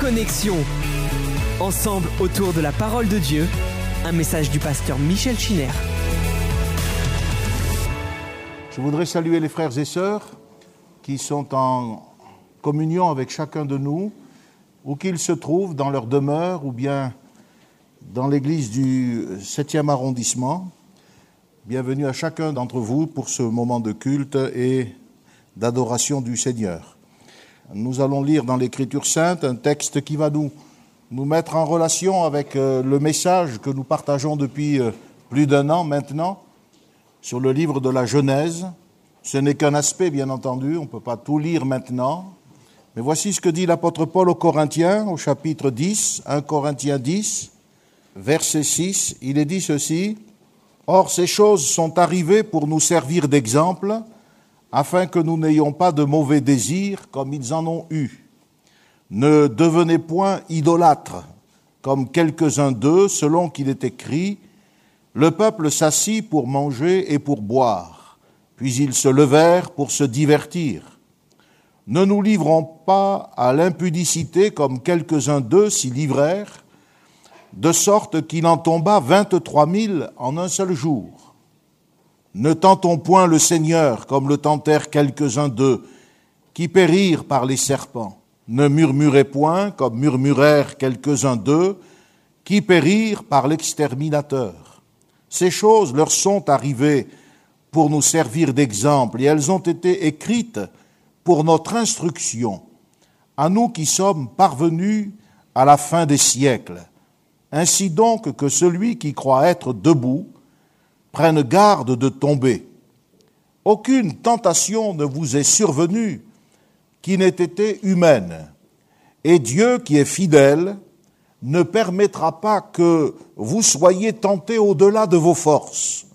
Connexion. Ensemble autour de la parole de Dieu, un message du pasteur Michel Chiner. Je voudrais saluer les frères et sœurs qui sont en communion avec chacun de nous, où qu'ils se trouvent dans leur demeure ou bien dans l'église du 7e arrondissement. Bienvenue à chacun d'entre vous pour ce moment de culte et d'adoration du Seigneur. Nous allons lire dans l'Écriture sainte un texte qui va nous, nous mettre en relation avec euh, le message que nous partageons depuis euh, plus d'un an maintenant sur le livre de la Genèse. Ce n'est qu'un aspect, bien entendu, on ne peut pas tout lire maintenant. Mais voici ce que dit l'apôtre Paul aux Corinthiens au chapitre 10, 1 Corinthiens 10, verset 6. Il est dit ceci, Or ces choses sont arrivées pour nous servir d'exemple, afin que nous n'ayons pas de mauvais désirs comme ils en ont eu. Ne devenez point idolâtres, comme quelques-uns d'eux, selon qu'il est écrit, le peuple s'assit pour manger et pour boire, puis ils se levèrent pour se divertir. Ne nous livrons pas à l'impudicité comme quelques-uns d'eux s'y livrèrent, de sorte qu'il en tomba vingt-trois mille en un seul jour. Ne tentons point le Seigneur comme le tentèrent quelques-uns d'eux, qui périrent par les serpents. Ne murmurez point comme murmurèrent quelques-uns d'eux, qui périrent par l'exterminateur. Ces choses leur sont arrivées pour nous servir d'exemple, et elles ont été écrites pour notre instruction, à nous qui sommes parvenus à la fin des siècles. Ainsi donc que celui qui croit être debout prenne garde de tomber. Aucune tentation ne vous est survenue qui n'ait été humaine, et Dieu qui est fidèle ne permettra pas que vous soyez tentés au-delà de vos forces,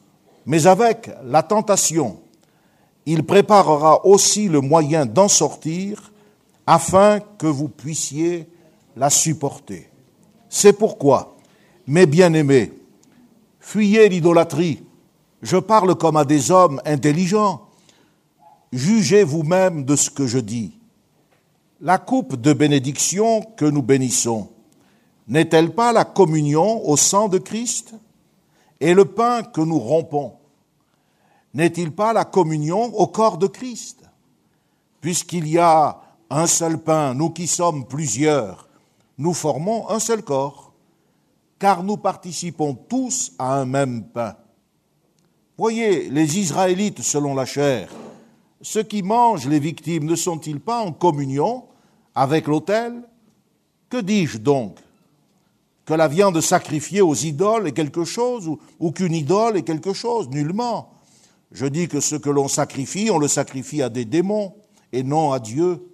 mais avec la tentation, il préparera aussi le moyen d'en sortir afin que vous puissiez la supporter. C'est pourquoi, mes bien-aimés, fuyez l'idolâtrie. Je parle comme à des hommes intelligents. Jugez vous-même de ce que je dis. La coupe de bénédiction que nous bénissons, n'est-elle pas la communion au sang de Christ Et le pain que nous rompons, n'est-il pas la communion au corps de Christ? Puisqu'il y a un seul pain, nous qui sommes plusieurs, nous formons un seul corps, car nous participons tous à un même pain. Voyez, les Israélites selon la chair, ceux qui mangent les victimes ne sont-ils pas en communion avec l'autel? Que dis-je donc? Que la viande sacrifiée aux idoles est quelque chose ou, ou qu'une idole est quelque chose? Nullement. Je dis que ce que l'on sacrifie, on le sacrifie à des démons et non à Dieu.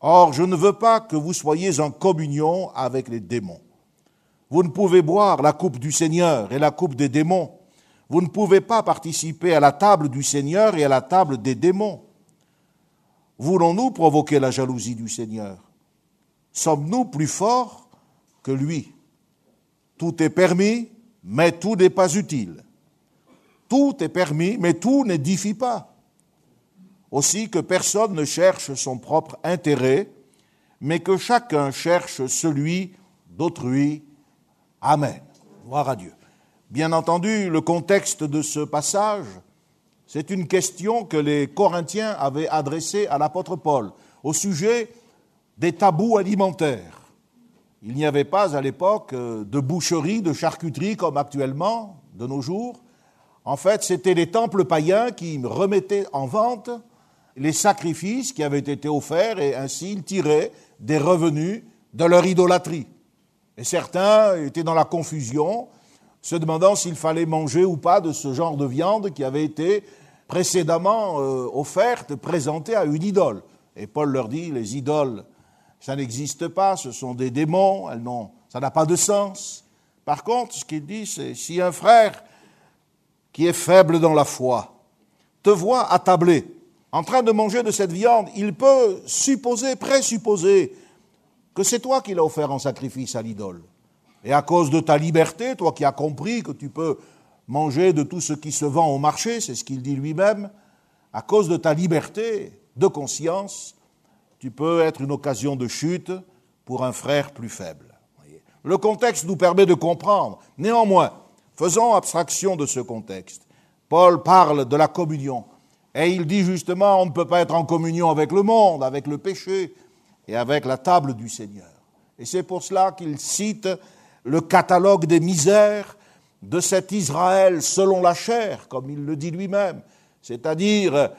Or, je ne veux pas que vous soyez en communion avec les démons. Vous ne pouvez boire la coupe du Seigneur et la coupe des démons. Vous ne pouvez pas participer à la table du Seigneur et à la table des démons. Voulons-nous provoquer la jalousie du Seigneur? Sommes-nous plus forts que lui? Tout est permis, mais tout n'est pas utile. Tout est permis, mais tout n'édifie pas. Aussi que personne ne cherche son propre intérêt, mais que chacun cherche celui d'autrui. Amen. Gloire à Dieu. Bien entendu, le contexte de ce passage, c'est une question que les Corinthiens avaient adressée à l'apôtre Paul au sujet des tabous alimentaires. Il n'y avait pas à l'époque de boucherie, de charcuterie comme actuellement, de nos jours. En fait, c'était les temples païens qui remettaient en vente les sacrifices qui avaient été offerts et ainsi ils tiraient des revenus de leur idolâtrie. Et certains étaient dans la confusion, se demandant s'il fallait manger ou pas de ce genre de viande qui avait été précédemment euh, offerte, présentée à une idole. Et Paul leur dit, les idoles, ça n'existe pas, ce sont des démons, elles n'ont, ça n'a pas de sens. Par contre, ce qu'il dit, c'est si un frère qui est faible dans la foi te voit attablé, en train de manger de cette viande, il peut supposer, présupposer que c'est toi qui l'as offert en sacrifice à l'idole. Et à cause de ta liberté, toi qui as compris que tu peux manger de tout ce qui se vend au marché, c'est ce qu'il dit lui-même, à cause de ta liberté de conscience, tu peux être une occasion de chute pour un frère plus faible. Le contexte nous permet de comprendre. Néanmoins, faisons abstraction de ce contexte. Paul parle de la communion. Et il dit justement, on ne peut pas être en communion avec le monde, avec le péché et avec la table du Seigneur. Et c'est pour cela qu'il cite le catalogue des misères de cet Israël selon la chair, comme il le dit lui-même, c'est-à-dire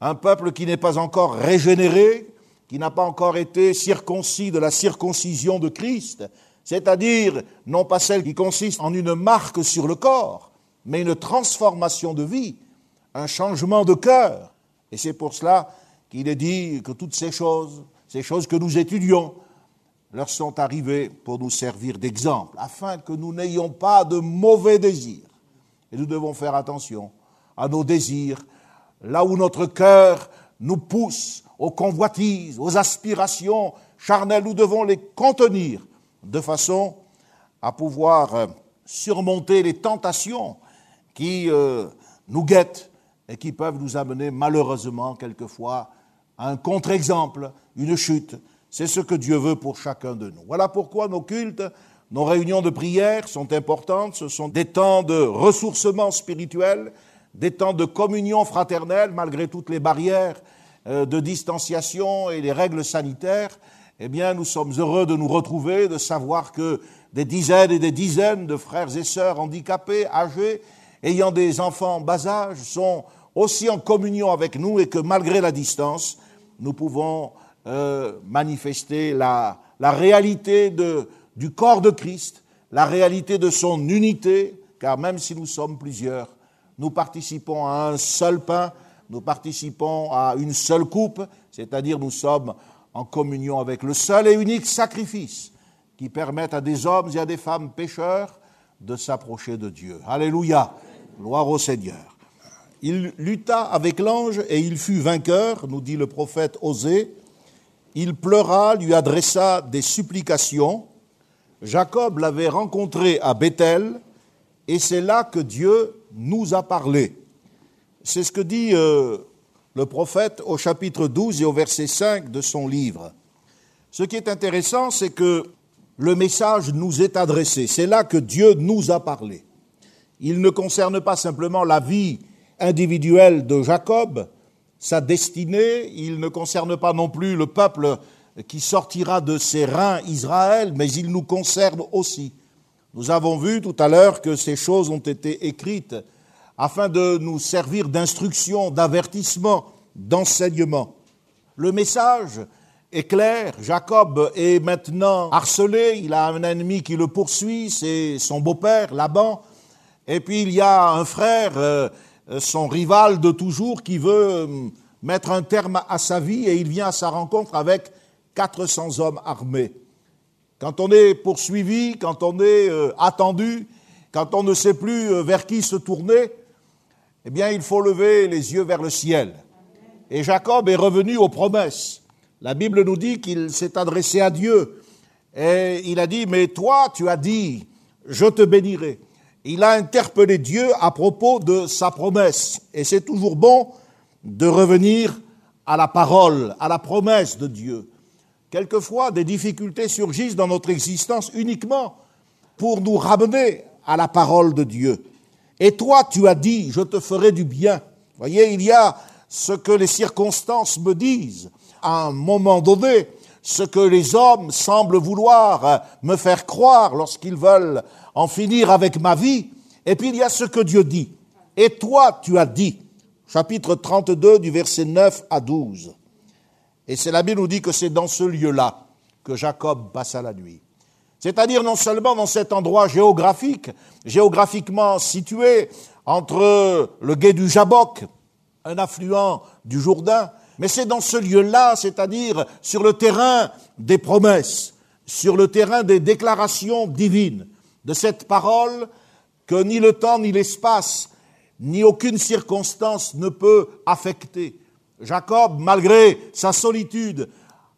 un peuple qui n'est pas encore régénéré, qui n'a pas encore été circoncis de la circoncision de Christ, c'est-à-dire non pas celle qui consiste en une marque sur le corps, mais une transformation de vie, un changement de cœur. Et c'est pour cela qu'il est dit que toutes ces choses, ces choses que nous étudions, leur sont arrivées pour nous servir d'exemple, afin que nous n'ayons pas de mauvais désirs. Et nous devons faire attention à nos désirs, là où notre cœur nous pousse aux convoitises, aux aspirations charnelles, nous devons les contenir de façon à pouvoir euh, surmonter les tentations qui euh, nous guettent et qui peuvent nous amener malheureusement quelquefois à un contre-exemple, une chute, c'est ce que Dieu veut pour chacun de nous. Voilà pourquoi nos cultes, nos réunions de prière sont importantes. Ce sont des temps de ressourcement spirituel, des temps de communion fraternelle, malgré toutes les barrières euh, de distanciation et les règles sanitaires. Eh bien, nous sommes heureux de nous retrouver, de savoir que des dizaines et des dizaines de frères et sœurs handicapés, âgés, ayant des enfants en bas âge, sont aussi en communion avec nous et que malgré la distance, nous pouvons euh, manifester la, la réalité de, du corps de Christ, la réalité de son unité, car même si nous sommes plusieurs, nous participons à un seul pain, nous participons à une seule coupe, c'est-à-dire nous sommes en communion avec le seul et unique sacrifice qui permet à des hommes et à des femmes pécheurs de s'approcher de Dieu. Alléluia, gloire au Seigneur. Il lutta avec l'ange et il fut vainqueur, nous dit le prophète Osée, il pleura, lui adressa des supplications. Jacob l'avait rencontré à Bethel, et c'est là que Dieu nous a parlé. C'est ce que dit euh, le prophète au chapitre 12 et au verset 5 de son livre. Ce qui est intéressant, c'est que le message nous est adressé. C'est là que Dieu nous a parlé. Il ne concerne pas simplement la vie individuelle de Jacob, sa destinée, il ne concerne pas non plus le peuple qui sortira de ses reins Israël, mais il nous concerne aussi. Nous avons vu tout à l'heure que ces choses ont été écrites afin de nous servir d'instruction, d'avertissement, d'enseignement. Le message est clair, Jacob est maintenant harcelé, il a un ennemi qui le poursuit, c'est son beau-père, Laban, et puis il y a un frère euh, son rival de toujours qui veut euh, mettre un terme à sa vie et il vient à sa rencontre avec 400 hommes armés. Quand on est poursuivi, quand on est euh, attendu, quand on ne sait plus vers qui se tourner, eh bien, il faut lever les yeux vers le ciel. Et Jacob est revenu aux promesses. La Bible nous dit qu'il s'est adressé à Dieu. Et il a dit, mais toi, tu as dit, je te bénirai il a interpellé Dieu à propos de sa promesse. Et c'est toujours bon de revenir à la parole, à la promesse de Dieu. Quelquefois, des difficultés surgissent dans notre existence uniquement pour nous ramener à la parole de Dieu. Et toi, tu as dit, je te ferai du bien. Voyez, il y a ce que les circonstances me disent. À un moment donné, ce que les hommes semblent vouloir me faire croire lorsqu'ils veulent en finir avec ma vie. Et puis il y a ce que Dieu dit. Et toi, tu as dit, chapitre 32 du verset 9 à 12. Et c'est la Bible nous dit que c'est dans ce lieu-là que Jacob passa la nuit. C'est-à-dire non seulement dans cet endroit géographique, géographiquement situé entre le gué du Jabok, un affluent du Jourdain, mais c'est dans ce lieu-là, c'est-à-dire sur le terrain des promesses, sur le terrain des déclarations divines, de cette parole que ni le temps, ni l'espace, ni aucune circonstance ne peut affecter. Jacob, malgré sa solitude,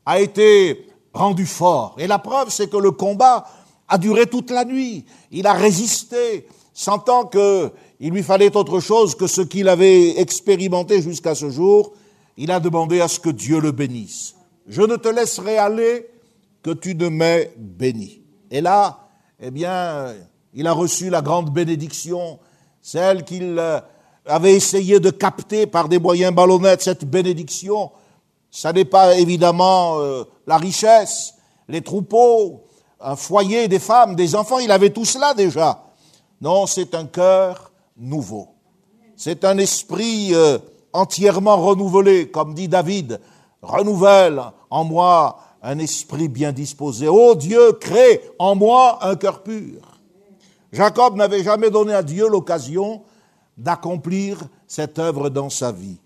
a été rendu fort. Et la preuve, c'est que le combat a duré toute la nuit. Il a résisté, sentant qu'il lui fallait autre chose que ce qu'il avait expérimenté jusqu'à ce jour. Il a demandé à ce que Dieu le bénisse. Je ne te laisserai aller que tu ne m'aies béni. Et là, eh bien, il a reçu la grande bénédiction, celle qu'il euh, avait essayé de capter par des moyens ballonnettes, cette bénédiction. Ça n'est pas évidemment euh, la richesse, les troupeaux, un foyer, des femmes, des enfants, il avait tout cela déjà. Non, c'est un cœur nouveau. C'est un esprit euh, entièrement renouvelé, comme dit David, renouvelle en moi un esprit bien disposé. Ô Dieu, crée en moi un cœur pur. Jacob n'avait jamais donné à Dieu l'occasion d'accomplir cette œuvre dans sa vie.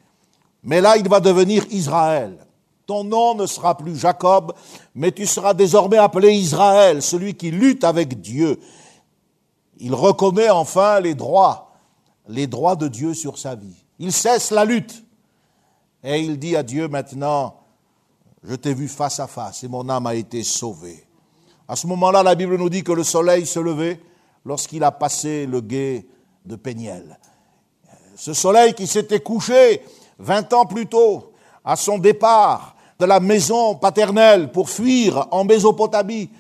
Mais là, il va devenir Israël. Ton nom ne sera plus Jacob, mais tu seras désormais appelé Israël, celui qui lutte avec Dieu. Il reconnaît enfin les droits, les droits de Dieu sur sa vie. Il cesse la lutte. Et il dit à Dieu maintenant, je t'ai vu face à face et mon âme a été sauvée. À ce moment-là, la Bible nous dit que le soleil se levait lorsqu'il a passé le gué de Péniel. Ce soleil qui s'était couché vingt ans plus tôt, à son départ de la maison paternelle pour fuir en Mésopotamie,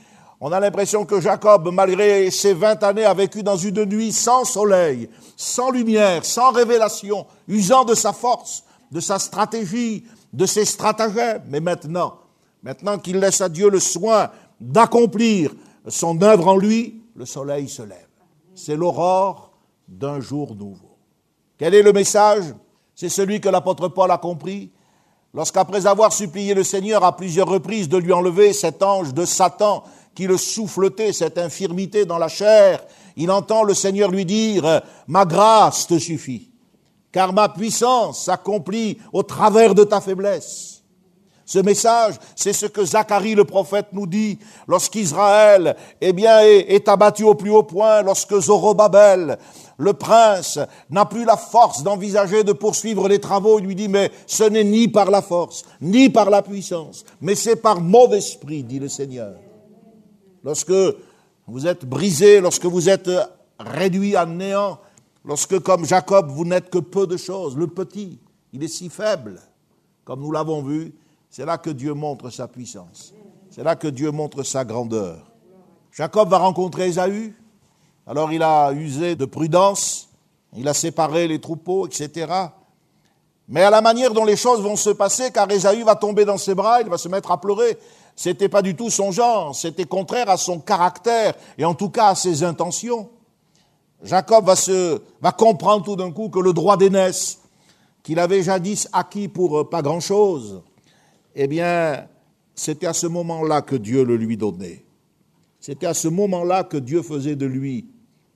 on a l'impression que Jacob, malgré ses vingt années, a vécu dans une nuit sans soleil, sans lumière, sans révélation, usant de sa force, de sa stratégie, de ses stratagèmes. Mais maintenant, maintenant qu'il laisse à Dieu le soin d'accomplir son œuvre en lui, le soleil se lève. C'est l'aurore d'un jour nouveau. Quel est le message? C'est celui que l'apôtre Paul a compris lorsqu'après avoir supplié le Seigneur à plusieurs reprises de lui enlever cet ange de Satan qui le souffletait, cette infirmité dans la chair, il entend le Seigneur lui dire, ma grâce te suffit car ma puissance s'accomplit au travers de ta faiblesse. Ce message, c'est ce que Zacharie le prophète nous dit lorsqu'Israël eh bien, est, abattu au plus haut point, lorsque Zorobabel, le prince, n'a plus la force d'envisager de poursuivre les travaux. Il lui dit, mais ce n'est ni par la force, ni par la puissance, mais c'est par mon esprit, dit le Seigneur. Lorsque vous êtes brisé, lorsque vous êtes réduit à néant, Lorsque, comme Jacob, vous n'êtes que peu de choses, le petit, il est si faible, comme nous l'avons vu, c'est là que Dieu montre sa puissance. C'est là que Dieu montre sa grandeur. Jacob va rencontrer Ésaü, alors il a usé de prudence, il a séparé les troupeaux, etc. Mais à la manière dont les choses vont se passer, car Ésaü va tomber dans ses bras, il va se mettre à pleurer, c'était pas du tout son genre, c'était contraire à son caractère et en tout cas à ses intentions. Jacob va, se, va comprendre tout d'un coup que le droit d'aînesse, qu'il avait jadis acquis pour euh, pas grand-chose, eh bien, c'était à ce moment-là que Dieu le lui donnait. C'était à ce moment-là que Dieu faisait de lui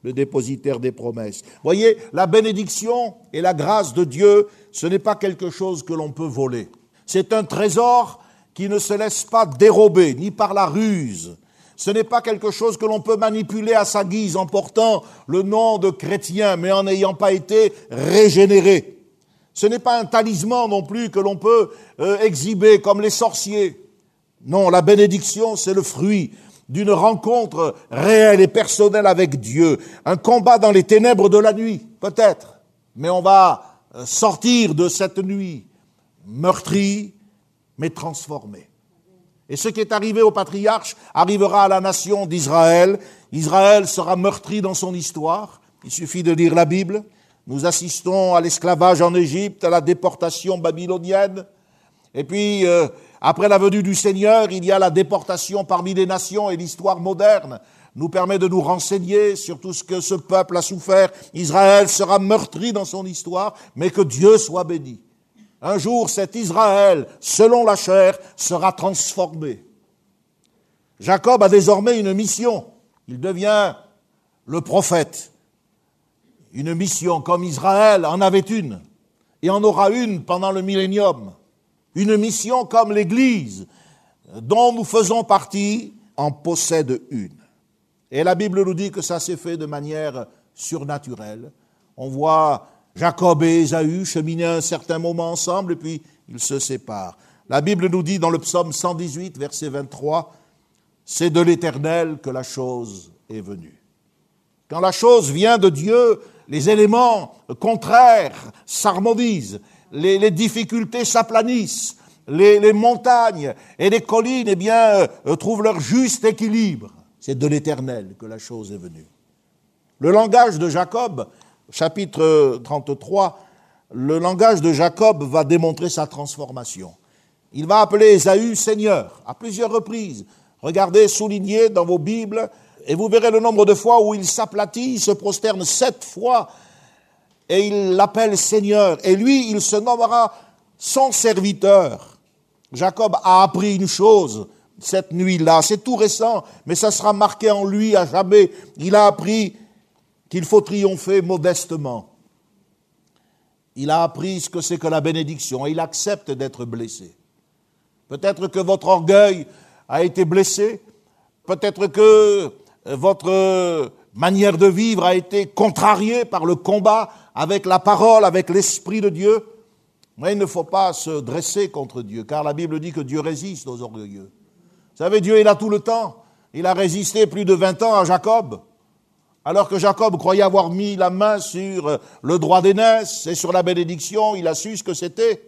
le dépositaire des promesses. Voyez, la bénédiction et la grâce de Dieu, ce n'est pas quelque chose que l'on peut voler. C'est un trésor qui ne se laisse pas dérober, ni par la ruse, ce n'est pas quelque chose que l'on peut manipuler à sa guise en portant le nom de chrétien, mais en n'ayant pas été régénéré. Ce n'est pas un talisman non plus que l'on peut euh, exhiber comme les sorciers. Non, la bénédiction, c'est le fruit d'une rencontre réelle et personnelle avec Dieu, un combat dans les ténèbres de la nuit, peut-être, mais on va euh, sortir de cette nuit meurtrie, mais transformée. Et ce qui est arrivé au patriarche arrivera à la nation d'Israël. Israël sera meurtri dans son histoire. Il suffit de lire la Bible. Nous assistons à l'esclavage en Égypte, à la déportation babylonienne. Et puis, euh, après la venue du Seigneur, il y a la déportation parmi les nations et l'histoire moderne nous permet de nous renseigner sur tout ce que ce peuple a souffert. Israël sera meurtri dans son histoire, mais que Dieu soit béni. Un jour, cet Israël, selon la chair, sera transformé. Jacob a désormais une mission. Il devient le prophète. Une mission comme Israël en avait une et en aura une pendant le millénium. Une mission comme l'Église dont nous faisons partie en possède une. Et la Bible nous dit que ça s'est fait de manière surnaturelle. On voit Jacob et Ésaü cheminaient un certain moment ensemble et puis ils se séparent. La Bible nous dit dans le psaume 118, verset 23, c'est de l'Éternel que la chose est venue. Quand la chose vient de Dieu, les éléments contraires s'harmonisent, les, difficultés s'aplanissent, les, montagnes et les collines, eh bien, euh, trouvent leur juste équilibre. C'est de l'éternel que la chose est venue. Le langage de Jacob, chapitre 33, le langage de Jacob va démontrer sa transformation. Il va appeler Ésaü Seigneur à plusieurs reprises. Regardez, soulignez dans vos Bibles, et vous verrez le nombre de fois où il s'aplatit, il se prosterne sept fois, et il l'appelle Seigneur. Et lui, il se nommera son serviteur. Jacob a appris une chose cette nuit-là, c'est tout récent, mais ça sera marqué en lui à jamais. Il a appris qu'il faut triompher modestement. Il a appris ce que c'est que la bénédiction et il accepte d'être blessé. Peut-être que votre orgueil a été blessé, peut-être que votre manière de vivre a été contrariée par le combat avec la parole, avec l'Esprit de Dieu. Mais il ne faut pas se dresser contre Dieu, car la Bible dit que Dieu résiste aux orgueilleux. Vous savez, Dieu est là tout le temps. Il a résisté plus de 20 ans à Jacob. Alors que Jacob croyait avoir mis la main sur le droit d'aînesse et sur la bénédiction, il a su ce que c'était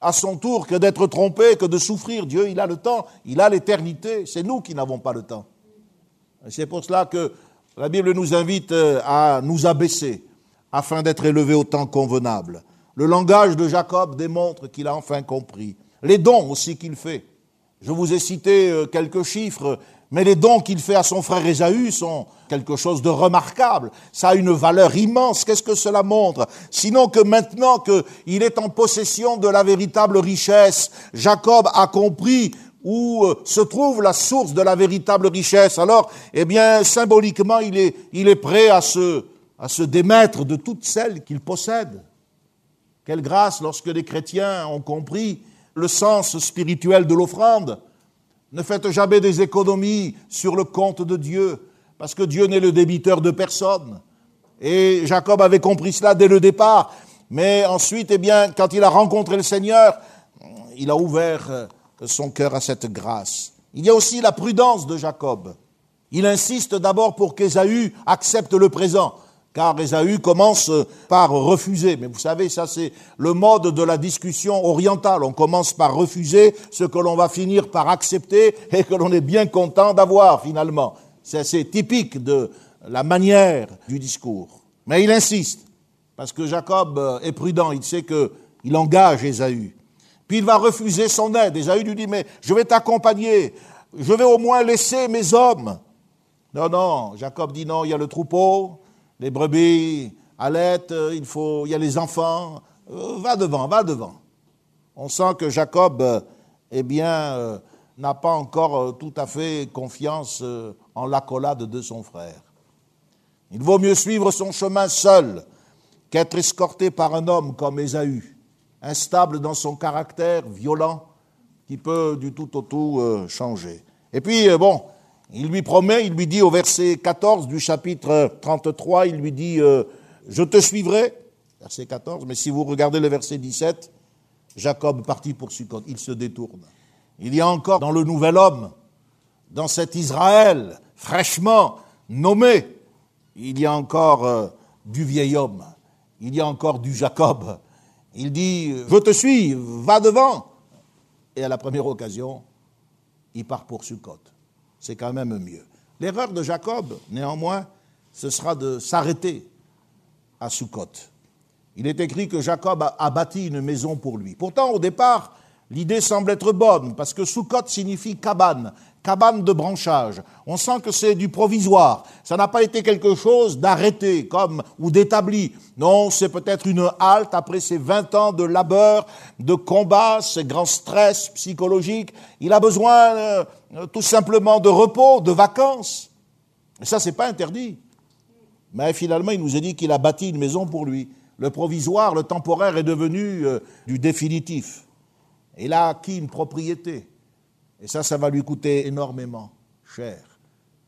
à son tour que d'être trompé, que de souffrir. Dieu, il a le temps, il a l'éternité. C'est nous qui n'avons pas le temps. C'est pour cela que la Bible nous invite à nous abaisser afin d'être élevés au temps convenable. Le langage de Jacob démontre qu'il a enfin compris. Les dons aussi qu'il fait. Je vous ai cité euh, quelques chiffres, mais les dons qu'il fait à son frère Ésaü sont quelque chose de remarquable. Ça a une valeur immense. Qu'est-ce que cela montre? Sinon que maintenant qu'il est en possession de la véritable richesse, Jacob a compris où euh, se trouve la source de la véritable richesse. Alors, eh bien, symboliquement, il est, il est prêt à se, à se démettre de toutes celles qu'il possède. Quelle grâce lorsque les chrétiens ont compris le sens spirituel de l'offrande. Ne faites jamais des économies sur le compte de Dieu, parce que Dieu n'est le débiteur de personne. Et Jacob avait compris cela dès le départ. Mais ensuite, eh bien, quand il a rencontré le Seigneur, il a ouvert euh, son cœur à cette grâce. Il y a aussi la prudence de Jacob. Il insiste d'abord pour qu'Ésaü accepte le présent car Esaü commence par refuser. Mais vous savez, ça c'est le mode de la discussion orientale. On commence par refuser ce que l'on va finir par accepter et que l'on est bien content d'avoir finalement. C'est typique de la manière du discours. Mais il insiste, parce que Jacob est prudent, il sait qu'il engage Esaü. Puis il va refuser son aide. Esaü lui dit, mais je vais t'accompagner, je vais au moins laisser mes hommes. Non, non, Jacob dit non, il y a le troupeau, les brebis allaitent, euh, il, faut, il y a les enfants. Euh, va devant, va devant. On sent que Jacob, euh, eh bien, n'a pas encore tout à fait confiance en l'accolade de son frère. Il vaut mieux suivre son chemin seul qu'être escorté par un homme comme Ésaü, instable dans son caractère, violent, qui peut du tout au tout changer. Et puis, bon, il lui promet, il lui dit au verset 14 du chapitre 33, il lui dit, euh, je te suivrai, verset 14, mais si vous regardez le verset 17, Jacob partit pour Sukkot, il se détourne. Il y a encore dans le nouvel homme, dans cet Israël fraîchement nommé, il y a encore euh, du vieil homme, il y a encore du Jacob. Il dit, je te suis, va devant. Et à la première occasion, il part pour Sukkot c'est quand même mieux. L'erreur de Jacob, néanmoins, ce sera de s'arrêter à Sukkot. Il est écrit que Jacob a, bâti une maison pour lui. Pourtant, au départ, l'idée semble être bonne, parce que Sukkot signifie cabane, cabane de branchage. On sent que c'est du provisoire. Ça n'a pas été quelque chose d'arrêté comme ou d'établi. Non, c'est peut-être une halte après ces 20 ans de labeur, de combat, ces grands stress psychologiques. Il a besoin euh, tout simplement de repos, de vacances. Et ça, c'est pas interdit. Mais finalement, il nous a dit qu'il a bâti une maison pour lui. Le provisoire, le temporaire est devenu euh, du définitif. Il a acquis une propriété? Et ça, ça va lui coûter énormément cher.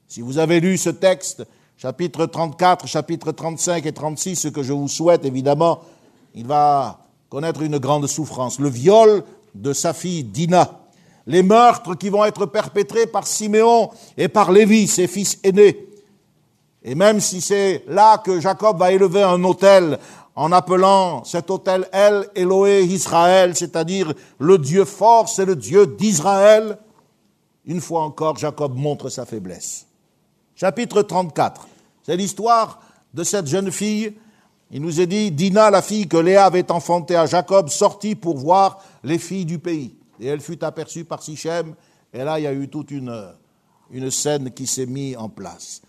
Si vous avez lu ce texte, chapitre 34, chapitre 35 et 36, ce que je vous souhaite, évidemment, il va connaître une grande souffrance. Le viol de sa fille Dina, les meurtres qui vont être perpétrés par Siméon et par Lévi, ses fils aînés. Et même si c'est là que Jacob va élever un autel en appelant cet hôtel El Eloé Israël, c'est-à-dire le Dieu fort, c'est le Dieu d'Israël. Une fois encore, Jacob montre sa faiblesse. Chapitre 34, c'est l'histoire de cette jeune fille. Il nous est dit, Dina, la fille que Léa avait enfantée à Jacob, sortit pour voir les filles du pays. Et elle fut aperçue par Sichem, et là, il y a eu toute une, une scène qui s'est mise en place.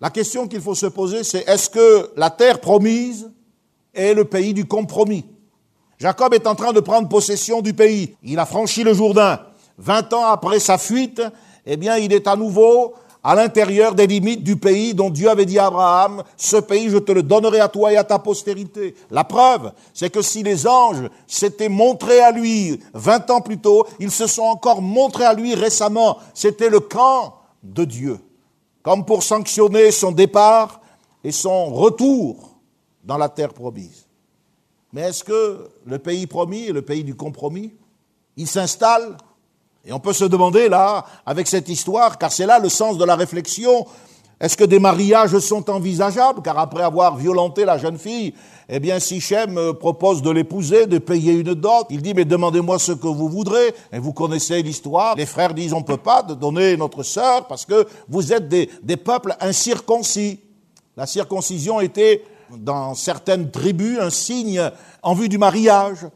La question qu'il faut se poser, c'est est-ce que la terre promise est le pays du compromis? Jacob est en train de prendre possession du pays. Il a franchi le Jourdain. Vingt ans après sa fuite, eh bien, il est à nouveau à l'intérieur des limites du pays dont Dieu avait dit à Abraham, ce pays je te le donnerai à toi et à ta postérité. La preuve, c'est que si les anges s'étaient montrés à lui vingt ans plus tôt, ils se sont encore montrés à lui récemment. C'était le camp de Dieu, comme pour sanctionner son départ et son retour dans la terre promise. Mais est-ce que le pays promis le pays du compromis Il s'installe et on peut se demander là, avec cette histoire, car c'est là le sens de la réflexion, est-ce que des mariages sont envisageables? Car après avoir violenté la jeune fille, eh bien Sichem euh, propose de l'épouser, de payer une dot. Il dit, mais demandez-moi ce que vous voudrez. Et vous connaissez l'histoire. Les frères disent, on ne peut pas donner notre sœur parce que vous êtes des, des peuples incirconcis. La circoncision était, dans certaines tribus, un signe en vue du mariage.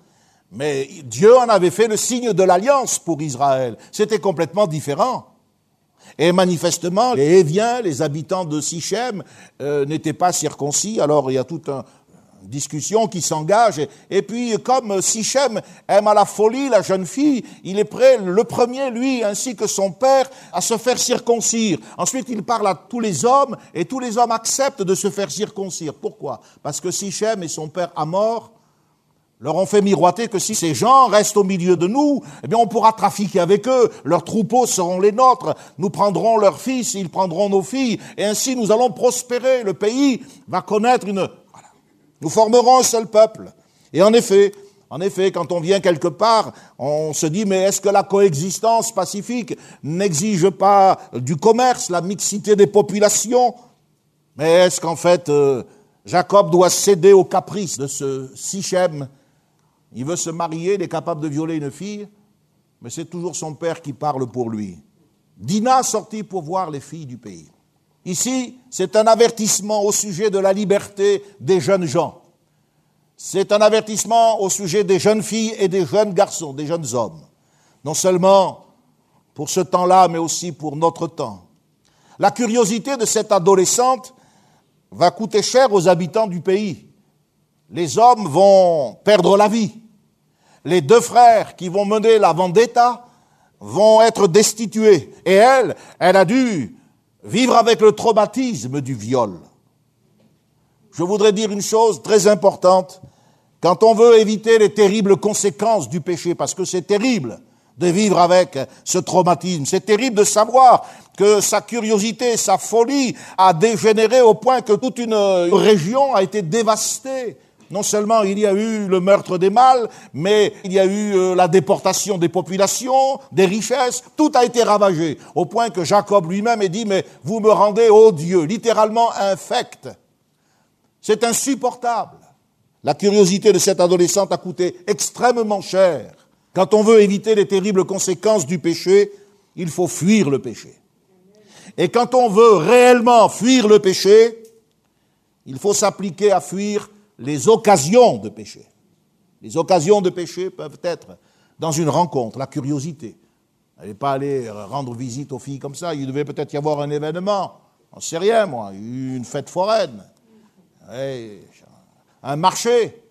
Mais Dieu en avait fait le signe de l'alliance pour Israël. C'était complètement différent. Et manifestement, les Héviens, les habitants de Sichem, euh, n'étaient pas circoncis. Alors il y a toute une discussion qui s'engage. Et, puis, comme Sichem aime à la folie la jeune fille, il est prêt, le premier, lui, ainsi que son père, à se faire circoncire. Ensuite, il parle à tous les hommes, et tous les hommes acceptent de se faire circoncire. Pourquoi? Parce que Sichem et son père Amor leur ont fait miroiter que si ces gens restent au milieu de nous, eh bien on pourra trafiquer avec eux, leurs troupeaux seront les nôtres, nous prendrons leurs fils, ils prendront nos filles, et ainsi nous allons prospérer, le pays va connaître une... Voilà. Nous formerons un seul peuple. Et en effet, en effet, quand on vient quelque part, on se dit, mais est-ce que la coexistence pacifique n'exige pas du commerce, la mixité des populations? Mais est-ce qu'en fait, euh, Jacob doit céder aux caprices de ce Sichem il veut se marier, il est capable de violer une fille, mais c'est toujours son père qui parle pour lui. Dina sortit pour voir les filles du pays. Ici, c'est un avertissement au sujet de la liberté des jeunes gens. C'est un avertissement au sujet des jeunes filles et des jeunes garçons, des jeunes hommes. Non seulement pour ce temps-là, mais aussi pour notre temps. La curiosité de cette adolescente va coûter cher aux habitants du pays les hommes vont perdre la vie. Les deux frères qui vont mener la vendetta vont être destitués. Et elle, elle a dû vivre avec le traumatisme du viol. Je voudrais dire une chose très importante. Quand on veut éviter les terribles conséquences du péché, parce que c'est terrible de vivre avec ce traumatisme, c'est terrible de savoir que sa curiosité, sa folie a dégénéré au point que toute une région a été dévastée non seulement il y a eu le meurtre des mâles, mais il y a eu euh, la déportation des populations, des richesses, tout a été ravagé, au point que Jacob lui-même est dit, mais vous me rendez odieux, littéralement infect. C'est insupportable. La curiosité de cette adolescente a coûté extrêmement cher. Quand on veut éviter les terribles conséquences du péché, il faut fuir le péché. Et quand on veut réellement fuir le péché, il faut s'appliquer à fuir les occasions de péché. Les occasions de péché peuvent être dans une rencontre, la curiosité. N'allez pas aller rendre visite aux filles comme ça. Il devait peut-être y avoir un événement. On ne sait rien, moi. Une fête foraine. Un marché.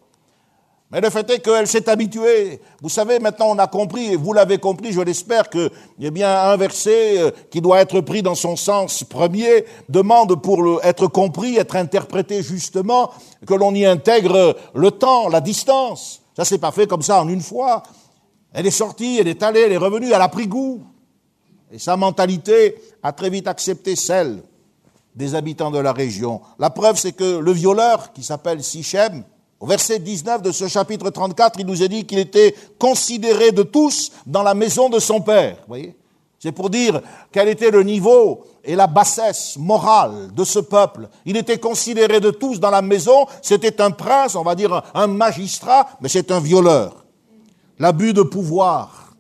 Mais le fait est qu'elle s'est habituée. Vous savez, maintenant on a compris, et vous l'avez compris, je l'espère, que eh bien, un verset euh, qui doit être pris dans son sens premier demande pour être compris, être interprété justement, que l'on y intègre le temps, la distance. Ça s'est pas fait comme ça en une fois. Elle est sortie, elle est allée, elle est revenue, elle a pris goût. Et sa mentalité a très vite accepté celle des habitants de la région. La preuve, c'est que le violeur, qui s'appelle Sichem, au verset 19 de ce chapitre 34, il nous est dit qu'il était considéré de tous dans la maison de son père. Voyez? C'est pour dire quel était le niveau et la bassesse morale de ce peuple. Il était considéré de tous dans la maison, c'était un prince, on va dire un magistrat, mais c'est un violeur. L'abus de pouvoir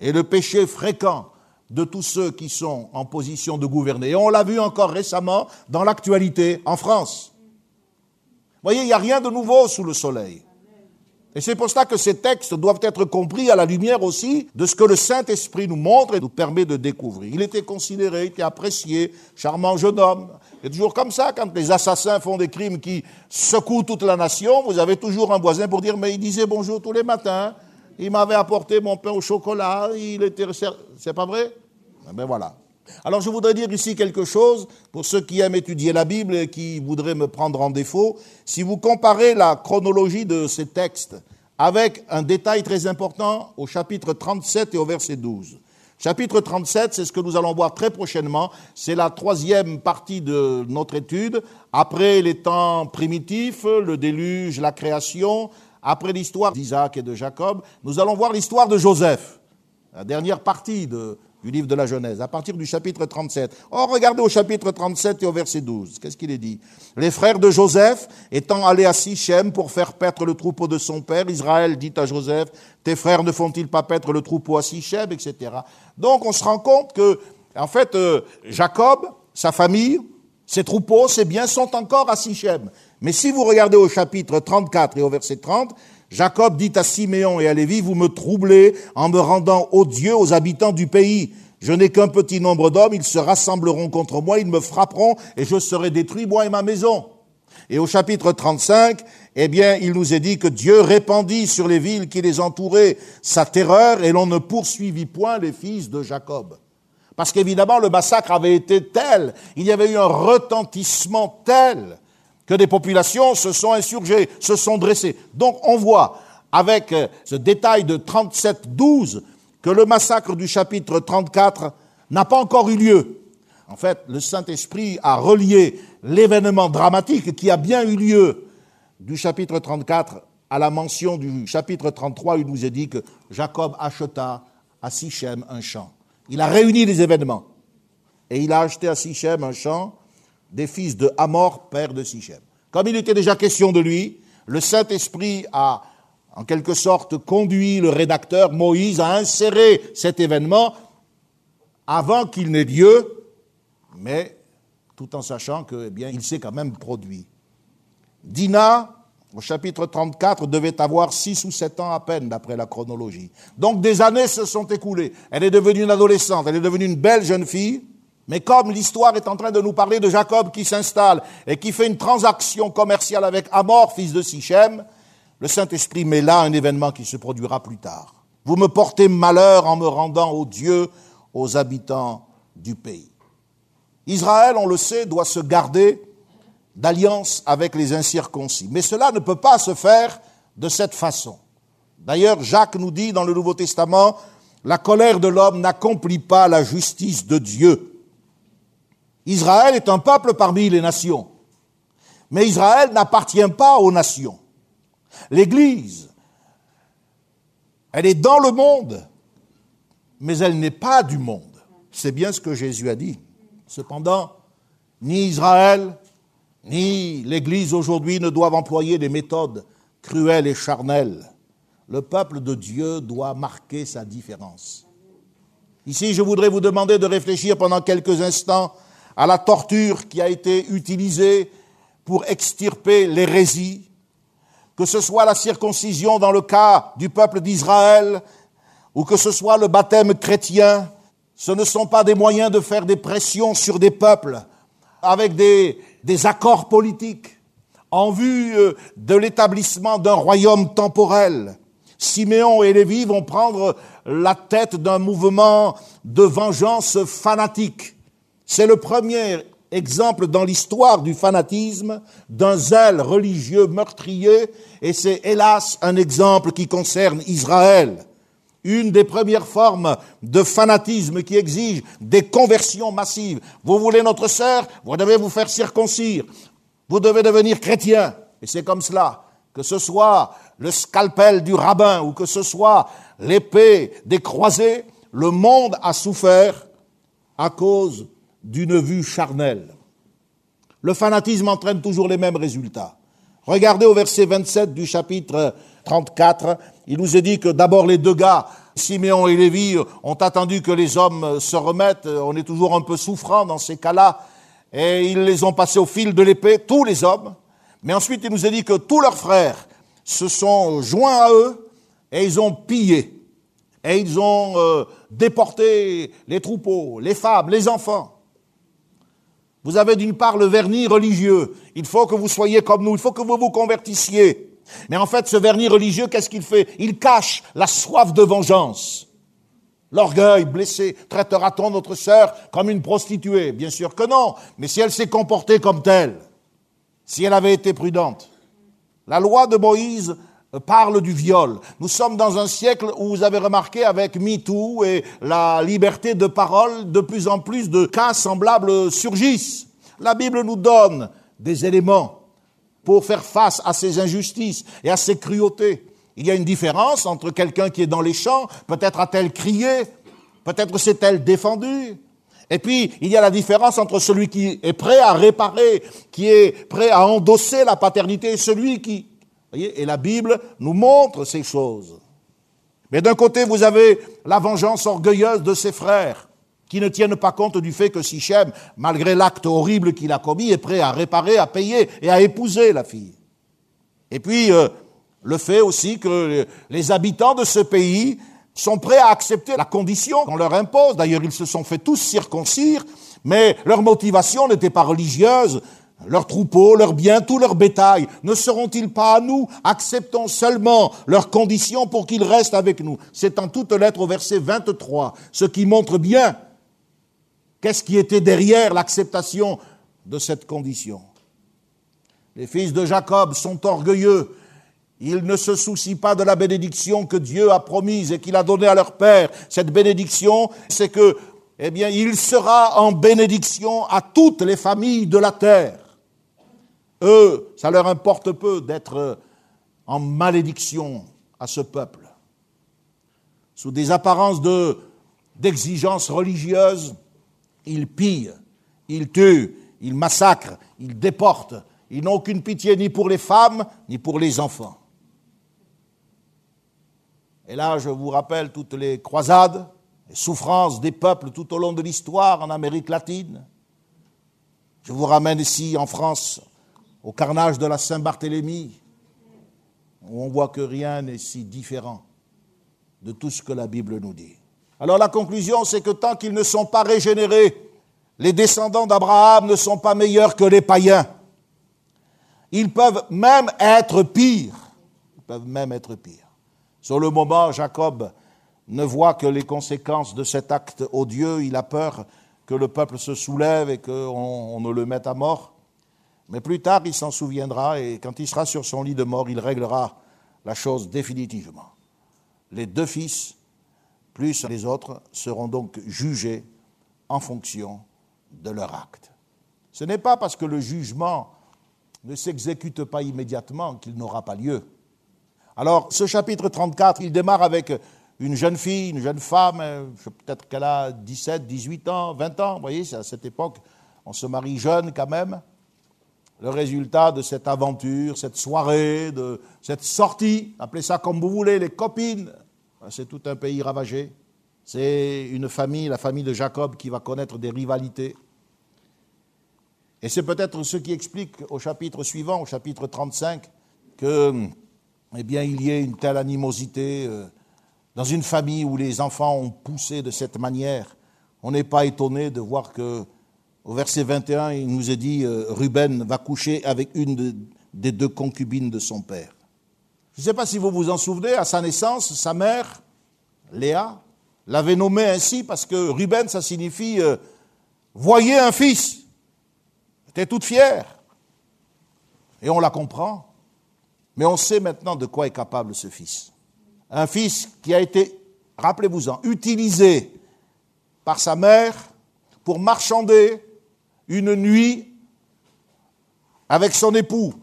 et le péché fréquent de tous ceux qui sont en position de gouverner. On l'a vu encore récemment dans l'actualité en France. Voyez, il n'y a rien de nouveau sous le soleil. Et c'est pour cela que ces textes doivent être compris à la lumière aussi de ce que le Saint-Esprit nous montre et nous permet de découvrir. Il était considéré, il était apprécié, charmant jeune homme. C'est toujours comme ça, quand les assassins font des crimes qui secouent toute la nation, vous avez toujours un voisin pour dire, mais il disait bonjour tous les matins, il m'avait apporté mon pain au chocolat, il était... C'est pas vrai? Eh Ben voilà. Alors je voudrais dire ici quelque chose pour ceux qui aiment étudier la Bible et qui voudraient me prendre en défaut. Si vous comparez la chronologie de ces textes avec un détail très important au chapitre 37 et au verset 12. Chapitre 37, c'est ce que nous allons voir très prochainement. C'est la troisième partie de notre étude. Après les temps primitifs, le déluge, la création, après l'histoire d'Isaac et de Jacob, nous allons voir l'histoire de Joseph, la dernière partie de, du livre de la Genèse, à partir du chapitre 37. Oh, regardez au chapitre 37 et au verset 12. Qu'est-ce qu'il est dit? Les frères de Joseph, étant allés à Sichem pour faire paître le troupeau de son père, Israël dit à Joseph, tes frères ne font-ils pas paître le troupeau à Sichem, etc. Donc on se rend compte que, en fait, euh, Jacob, sa famille, ses troupeaux, ses biens sont encore à Sichem. Mais si vous regardez au chapitre 34 et au verset 30, Jacob dit à Siméon et à Lévi, vous me troublez en me rendant odieux aux habitants du pays. Je n'ai qu'un petit nombre d'hommes, ils se rassembleront contre moi, ils me frapperont et je serai détruit, moi et ma maison. Et au chapitre 35, eh bien, il nous est dit que Dieu répandit sur les villes qui les entouraient sa terreur et l'on ne poursuivit point les fils de Jacob. Parce qu'évidemment, le massacre avait été tel, il y avait eu un retentissement tel que des populations se sont insurgées, se sont dressées. Donc on voit avec euh, ce détail de 37-12 que le massacre du chapitre 34 n'a pas encore eu lieu. En fait, le Saint-Esprit a relié l'événement dramatique qui a bien eu lieu du chapitre 34 à la mention du chapitre 33 où il nous est dit que Jacob acheta à Sichem un champ. Il a réuni les événements et il a acheté à Sichem un champ des fils de Hamor, père de Sichem. Comme il était déjà question de lui, le Saint-Esprit a en quelque sorte conduit le rédacteur Moïse à insérer cet événement avant qu'il n'ait lieu, mais tout en sachant que, eh bien, il s'est quand même produit. Dina, au chapitre 34, devait avoir six ou sept ans à peine, d'après la chronologie. Donc des années se sont écoulées. Elle est devenue une adolescente, elle est devenue une belle jeune fille, mais comme l'histoire est en train de nous parler de Jacob qui s'installe et qui fait une transaction commerciale avec Amor, fils de Sichem, le Saint-Esprit met là un événement qui se produira plus tard. Vous me portez malheur en me rendant odieux aux habitants du pays. Israël, on le sait, doit se garder d'alliance avec les incirconcis. Mais cela ne peut pas se faire de cette façon. D'ailleurs, Jacques nous dit dans le Nouveau Testament, la colère de l'homme n'accomplit pas la justice de Dieu. Israël est un peuple parmi les nations. Mais Israël n'appartient pas aux nations. L'Église, elle est dans le monde, mais elle n'est pas du monde. C'est bien ce que Jésus a dit. Cependant, ni Israël, ni l'Église aujourd'hui ne doivent employer des méthodes cruelles et charnelles. Le peuple de Dieu doit marquer sa différence. Ici, je voudrais vous demander de réfléchir pendant quelques instants à la torture qui a été utilisée pour extirper l'hérésie, que ce soit la circoncision dans le cas du peuple d'Israël, ou que ce soit le baptême chrétien, ce ne sont pas des moyens de faire des pressions sur des peuples avec des, accords politiques en vue euh, de l'établissement d'un royaume temporel. Siméon et Lévi vont prendre la tête d'un mouvement de vengeance fanatique c'est le premier exemple dans l'histoire du fanatisme, d'un zèle religieux meurtrier, et c'est hélas un exemple qui concerne Israël. Une des premières formes de fanatisme qui exige des conversions massives. Vous voulez notre sœur, vous devez vous faire circoncire. Vous devez devenir chrétien. Et c'est comme cela. Que ce soit le scalpel du rabbin ou que ce soit l'épée des croisés, le monde a souffert à cause d'une vue charnelle. Le fanatisme entraîne toujours les mêmes résultats. Regardez au verset 27 du chapitre 34, il nous est dit que d'abord les deux gars, Siméon et Lévi, ont attendu que les hommes se remettent. On est toujours un peu souffrant dans ces cas-là. Et ils les ont passés au fil de l'épée, tous les hommes. Mais ensuite, il nous est dit que tous leurs frères se sont joints à eux et ils ont pillé. Et ils ont euh, déporté les troupeaux, les femmes, les enfants. Vous avez d'une part le vernis religieux. Il faut que vous soyez comme nous, il faut que vous vous convertissiez. Mais en fait, ce vernis religieux, qu'est-ce qu'il fait? Il cache la soif de vengeance. L'orgueil blessé, traitera-t-on notre sœur comme une prostituée? Bien sûr que non, mais si elle s'est comportée comme telle, si elle avait été prudente. La loi de Moïse parle du viol. Nous sommes dans un siècle où vous avez remarqué avec MeToo et la liberté de parole, de plus en plus de cas semblables surgissent. La Bible nous donne des éléments pour faire face à ces injustices et à ces cruautés. Il y a une différence entre quelqu'un qui est dans les champs, peut-être a-t-elle crié, peut-être s'est-elle défendue. Et puis, il y a la différence entre celui qui est prêt à réparer, qui est prêt à endosser la paternité, et celui qui et la Bible nous montre ces choses. Mais d'un côté, vous avez la vengeance orgueilleuse de ses frères, qui ne tiennent pas compte du fait que Sichem, malgré l'acte horrible qu'il a commis, est prêt à réparer, à payer et à épouser la fille. Et puis, euh, le fait aussi que les habitants de ce pays sont prêts à accepter la condition qu'on leur impose. D'ailleurs, ils se sont fait tous circoncire, mais leur motivation n'était pas religieuse, leurs troupeaux, leurs biens, tout leur bétail, ne seront-ils pas à nous Acceptons seulement leurs conditions pour qu'ils restent avec nous? C'est en toute lettre au verset 23, ce qui montre bien qu'est-ce qui était derrière l'acceptation de cette condition. Les fils de Jacob sont orgueilleux. Ils ne se soucient pas de la bénédiction que Dieu a promise et qu'il a donnée à leur père. Cette bénédiction, c'est que, eh bien, il sera en bénédiction à toutes les familles de la terre. Eux, ça leur importe peu d'être en malédiction à ce peuple. Sous des apparences de, d'exigences religieuses, ils pillent, ils tuent, ils massacrent, ils déportent. Ils n'ont aucune pitié ni pour les femmes, ni pour les enfants. Et là, je vous rappelle toutes les croisades, les souffrances des peuples tout au long de l'histoire en Amérique latine. Je vous ramène ici en France au carnage de la Saint-Barthélemy, où on voit que rien n'est si différent de tout ce que la Bible nous dit. Alors la conclusion, c'est que tant qu'ils ne sont pas régénérés, les descendants d'Abraham ne sont pas meilleurs que les païens. Ils peuvent même être pires. Ils peuvent même être pires. Sur le moment, Jacob ne voit que les conséquences de cet acte odieux. Il a peur que le peuple se soulève et qu'on ne le mette à mort. Mais plus tard, il s'en souviendra et quand il sera sur son lit de mort, il réglera la chose définitivement. Les deux fils, plus les autres, seront donc jugés en fonction de leur acte. Ce n'est pas parce que le jugement ne s'exécute pas immédiatement qu'il n'aura pas lieu. Alors, ce chapitre 34, il démarre avec une jeune fille, une jeune femme, euh, peut-être qu'elle a 17, 18 ans, 20 ans, vous voyez, c'est à cette époque, on se marie jeune quand même le résultat de cette aventure, cette soirée, de cette sortie, appelez ça comme vous voulez, les copines. C'est tout un pays ravagé. C'est une famille, la famille de Jacob, qui va connaître des rivalités. Et c'est peut-être ce qui explique au chapitre suivant, au chapitre 35, que, eh bien, il y ait une telle animosité euh, dans une famille où les enfants ont poussé de cette manière. On n'est pas étonné de voir que au verset 21, il nous est dit, euh, Ruben va coucher avec une des deux concubines de son père. Je ne sais pas si vous vous en souvenez, à sa naissance, sa mère, Léa, l'avait nommé ainsi parce que Ruben, ça signifie euh, voyez un fils. Elle était toute fière. Et on la comprend. Mais on sait maintenant de quoi est capable ce fils. Un fils qui a été, rappelez-vous-en, utilisé par sa mère pour marchander une nuit avec son époux.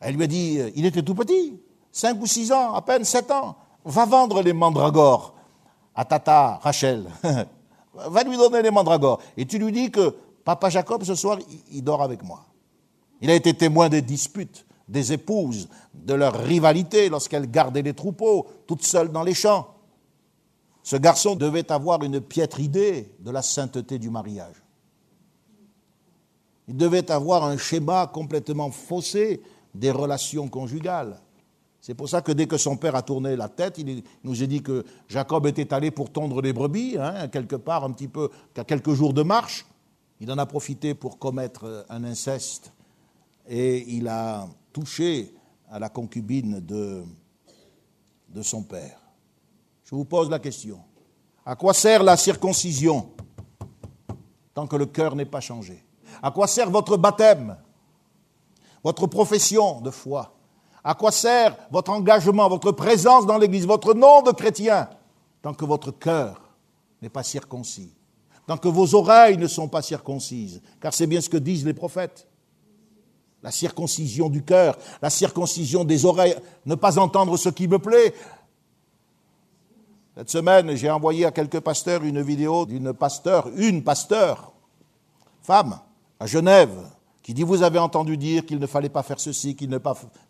Elle lui a dit, il était tout petit, cinq ou six ans, à peine sept ans, va vendre les mandragores à Tata Rachel, va lui donner les mandragores. Et tu lui dis que Papa Jacob, ce soir, il dort avec moi. Il a été témoin des disputes des épouses, de leur rivalité lorsqu'elles gardaient les troupeaux, toutes seules dans les champs. Ce garçon devait avoir une piètre idée de la sainteté du mariage. Il devait avoir un schéma complètement faussé des relations conjugales. C'est pour ça que dès que son père a tourné la tête, il nous a dit que Jacob était allé pour tondre les brebis, hein, quelque part, un petit peu, qu'à quelques jours de marche. Il en a profité pour commettre un inceste et il a touché à la concubine de, de son père. Je vous pose la question. À quoi sert la circoncision tant que le cœur n'est pas changé? À quoi sert votre baptême Votre profession de foi? À quoi sert votre engagement, votre présence dans l'Église, votre nom de chrétien tant que votre cœur n'est pas circoncis? Tant que vos oreilles ne sont pas circoncises? Car c'est bien ce que disent les prophètes. La circoncision du cœur, la circoncision des oreilles, ne pas entendre ce qui me plaît. Cette semaine, j'ai envoyé à quelques pasteurs une vidéo d'une pasteur, une pasteur, femme, à Genève, qui dit Vous avez entendu dire qu'il ne fallait pas faire ceci, qu'il ne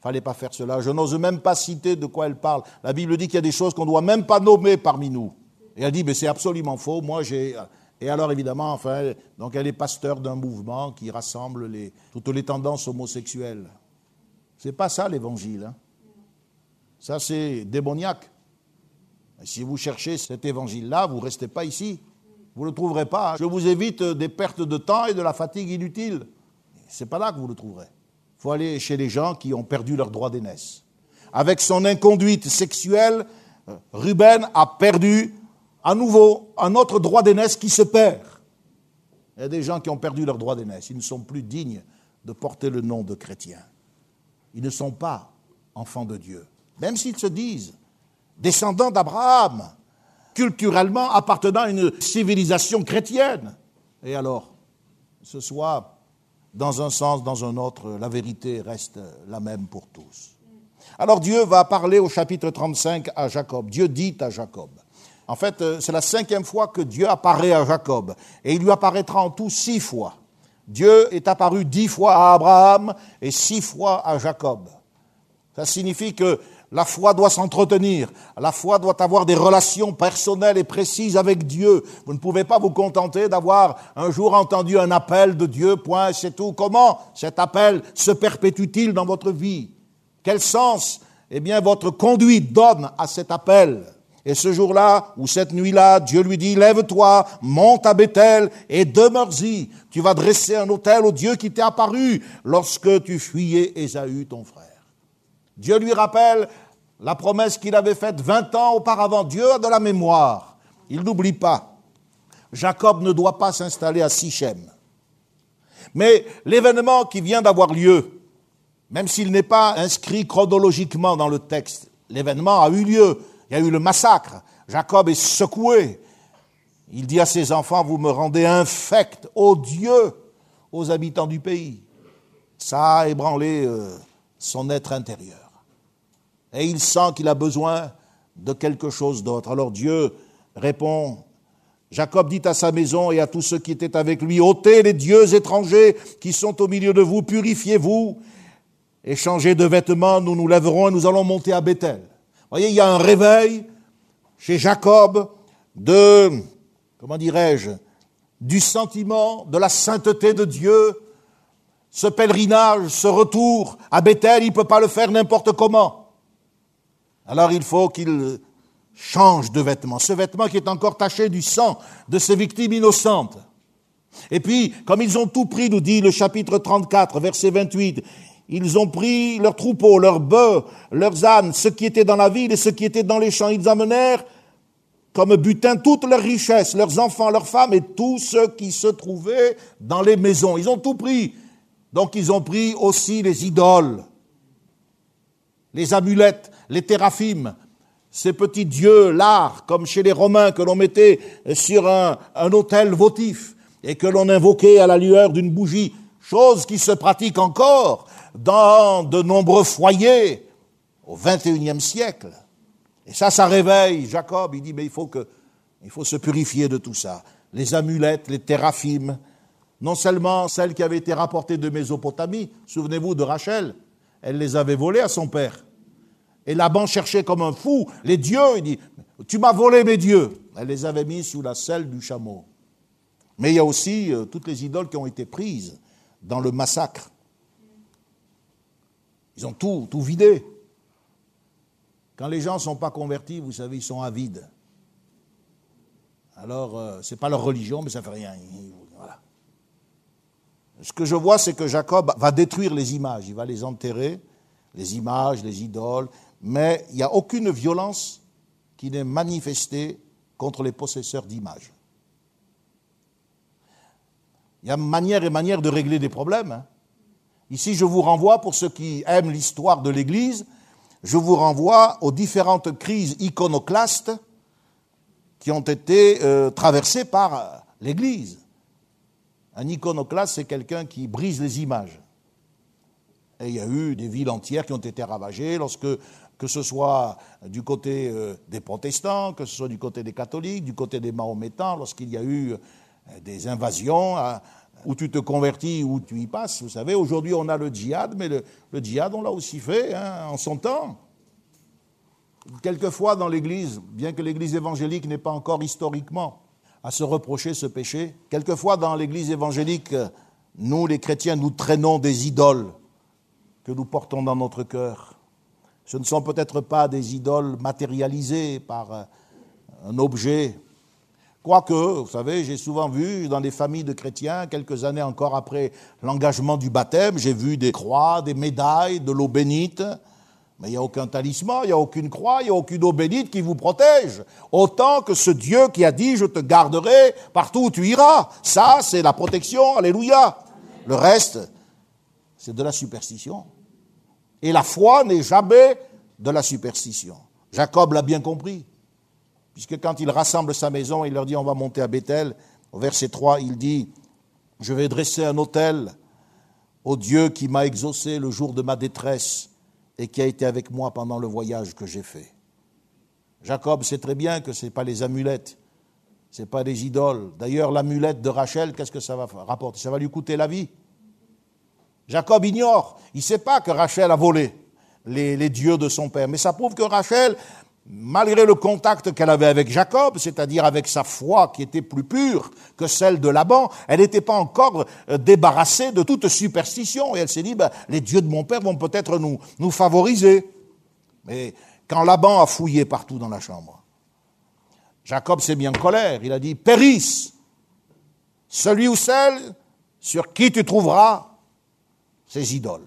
fallait pas faire cela. Je n'ose même pas citer de quoi elle parle. La Bible dit qu'il y a des choses qu'on ne doit même pas nommer parmi nous. Et elle dit Mais c'est absolument faux. Moi, j'ai et alors, évidemment, enfin, donc elle est pasteur d'un mouvement qui rassemble toutes les tendances homosexuelles. C'est pas ça l'évangile. Hein. Ça, c'est démoniaque. si vous cherchez cet évangile-là, vous ne restez pas ici. Vous ne le trouverez pas. Hein. Je vous évite des pertes de temps et de la fatigue inutile. C'est pas là que vous le trouverez. Il faut aller chez les gens qui ont perdu leur droit d'aînesse. Avec son inconduite sexuelle, Ruben a perdu à nouveau un autre droit d'aînesse qui se perd. Il y a des gens qui ont perdu leur droit d'aînesse. Ils ne sont plus dignes de porter le nom de chrétiens. Ils ne sont pas enfants de Dieu. Même s'ils se disent descendants d'Abraham, culturellement appartenant à une civilisation chrétienne. Et alors, ce soit dans un sens, dans un autre, la vérité reste la même pour tous. Alors Dieu va parler au chapitre 35 à Jacob. Dieu dit à Jacob, en fait, euh, c'est la cinquième fois que Dieu apparaît à Jacob. Et il lui apparaîtra en tout six fois. Dieu est apparu dix fois à Abraham et six fois à Jacob. Ça signifie que la foi doit s'entretenir. La foi doit avoir des relations personnelles et précises avec Dieu. Vous ne pouvez pas vous contenter d'avoir un jour entendu un appel de Dieu, point, c'est tout. Comment cet appel se perpétue-t-il dans votre vie? Quel sens, eh bien, votre conduite donne à cet appel? Et ce jour-là, ou cette nuit-là, Dieu lui dit, lève-toi, monte à Bethel et demeure-y. Tu vas dresser un autel au Dieu qui t'est apparu lorsque tu fuyais Ésaü, ton frère. Dieu lui rappelle la promesse qu'il avait faite 20 ans auparavant. Dieu a de la mémoire. Il n'oublie pas. Jacob ne doit pas s'installer à Sichem. Mais l'événement qui vient d'avoir lieu, même s'il n'est pas inscrit chronologiquement dans le texte, l'événement a eu lieu il y a eu le massacre. Jacob est secoué. Il dit à ses enfants, vous me rendez infect, odieux aux habitants du pays. Ça a ébranlé euh, son être intérieur. Et il sent qu'il a besoin de quelque chose d'autre. Alors Dieu répond, Jacob dit à sa maison et à tous ceux qui étaient avec lui, ôtez les dieux étrangers qui sont au milieu de vous, purifiez-vous, et changez de vêtements, nous nous lèverons et nous allons monter à Bethel voyez, il y a un réveil chez Jacob de, comment dirais-je, du sentiment de la sainteté de Dieu. Ce pèlerinage, ce retour à Bethel, il ne peut pas le faire n'importe comment. Alors il faut qu'il change de vêtement, ce vêtement qui est encore taché du sang de ces victimes innocentes. Et puis, comme ils ont tout pris, nous dit le chapitre 34, verset 28, ils ont pris leurs troupeaux, leurs bœufs, leurs ânes, ce qui était dans la ville et ce qui était dans les champs. Ils amenèrent comme butin toutes leurs richesses, leurs enfants, leurs femmes et tout ce qui se trouvait dans les maisons. Ils ont tout pris. Donc ils ont pris aussi les idoles, les amulettes, les téraphimes, ces petits dieux, l'art, comme chez les Romains, que l'on mettait sur un, autel votif et que l'on invoquait à la lueur d'une bougie, chose qui se pratique encore dans de nombreux foyers au XXIe siècle. Et ça, ça réveille Jacob. Il dit, mais il faut Il faut se purifier de tout ça. Les amulettes, les théraphimes, non seulement celles qui avaient été rapportées de Mésopotamie, souvenez-vous de Rachel, elle les avait volées à son père. Et Laban cherchait comme un fou les dieux. Il dit Tu m'as volé mes dieux. Elle les avait mis sous la selle du chameau. Mais il y a aussi euh, toutes les idoles qui ont été prises dans le massacre. Ils ont tout, tout vidé. Quand les gens ne sont pas convertis, vous savez, ils sont avides. Alors, euh, ce n'est pas leur religion, mais ça ne fait rien. Voilà. Ce que je vois, c'est que Jacob va détruire les images, il va les enterrer, les images, les idoles, mais il n'y a aucune violence qui n'est manifestée contre les possesseurs d'images. Il y a manière et manière de régler des problèmes. Hein. Ici, je vous renvoie, pour ceux qui aiment l'histoire de l'Église, je vous renvoie aux différentes crises iconoclastes qui ont été euh, traversées par l'Église. Un iconoclaste, c'est quelqu'un qui brise les images. Et il y a eu des villes entières qui ont été ravagées lorsque, que ce soit du côté euh, des protestants, que ce soit du côté des catholiques, du côté des mahométans, lorsqu'il y a eu euh, des invasions, où tu te convertis, où tu y passes. Vous savez, aujourd'hui on a le djihad, mais le, djihad on l'a aussi fait hein, en son temps. Quelquefois dans l'Église, bien que l'Église évangélique n'ait pas encore historiquement à se reprocher ce péché, quelquefois dans l'Église évangélique, nous les chrétiens, nous traînons des idoles que nous portons dans notre cœur. Ce ne sont peut-être pas des idoles matérialisées par un objet, Quoique, vous savez, j'ai souvent vu dans des familles de chrétiens, quelques années encore après l'engagement du baptême, j'ai vu des croix, des médailles, de l'eau bénite. Mais il n'y a aucun talisman, il n'y a aucune croix, il n'y a aucune eau bénite qui vous protège. Autant que ce Dieu qui a dit, je te garderai partout où tu iras. Ça, c'est la protection, alléluia. Le reste, c'est de la superstition. Et la foi n'est jamais de la superstition. Jacob l'a bien compris puisque quand il rassemble sa maison, il leur dit on va monter à Bethel. Au verset 3, il dit Je vais dresser un autel au Dieu qui m'a exaucé le jour de ma détresse et qui a été avec moi pendant le voyage que j'ai fait. Jacob sait très bien que ce n'est pas les amulettes, ce n'est pas les idoles. D'ailleurs, l'amulette de Rachel, qu'est-ce que ça va rapporter? Ça va lui coûter la vie. Jacob ignore, il ne sait pas que Rachel a volé les, dieux de son père, mais ça prouve que Rachel malgré le contact qu'elle avait avec Jacob, c'est-à-dire avec sa foi qui était plus pure que celle de Laban, elle n'était pas encore euh, débarrassée de toute superstition. Et elle s'est dit, ben, les dieux de mon père vont peut-être nous, nous favoriser. Mais quand Laban a fouillé partout dans la chambre, Jacob s'est mis en colère. Il a dit, périsse celui ou celle sur qui tu trouveras ces idoles.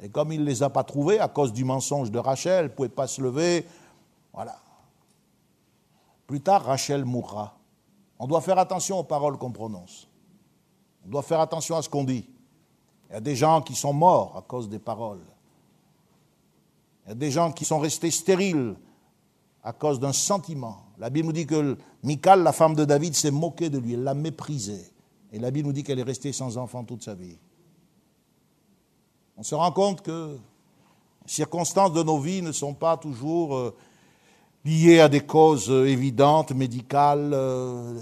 Et comme il ne les a pas trouvées à cause du mensonge de Rachel, ne pouvait pas se lever, voilà. Plus tard, Rachel mourra. On doit faire attention aux paroles qu'on prononce. On doit faire attention à ce qu'on dit. Il y a des gens qui sont morts à cause des paroles. Il y a des gens qui sont restés stériles à cause d'un sentiment. La Bible nous dit que Michal, la femme de David, s'est moquée de lui, elle l'a méprisé. Et la Bible nous dit qu'elle est restée sans enfant toute sa vie. On se rend compte que les circonstances de nos vies ne sont pas toujours euh, liées à des causes évidentes, médicales, euh,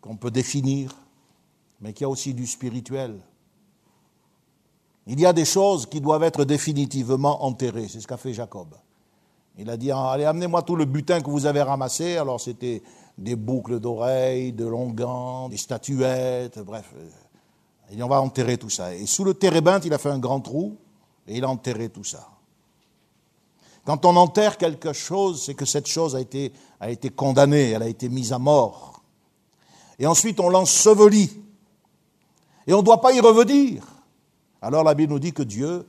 qu'on peut définir, mais qu'il y a aussi du spirituel. Il y a des choses qui doivent être définitivement enterrées, c'est ce qu'a fait Jacob. Il a dit, allez, amenez-moi tout le butin que vous avez ramassé. Alors c'était des boucles d'oreilles, de longs gants, des statuettes, bref. Il on va enterrer tout ça. Et sous le térébinthe, il a fait un grand trou et il a enterré tout ça. Quand on enterre quelque chose, c'est que cette chose a été, a été condamnée, elle a été mise à mort. Et ensuite, on l'ensevelit. Et on ne doit pas y revenir. Alors la Bible nous dit que Dieu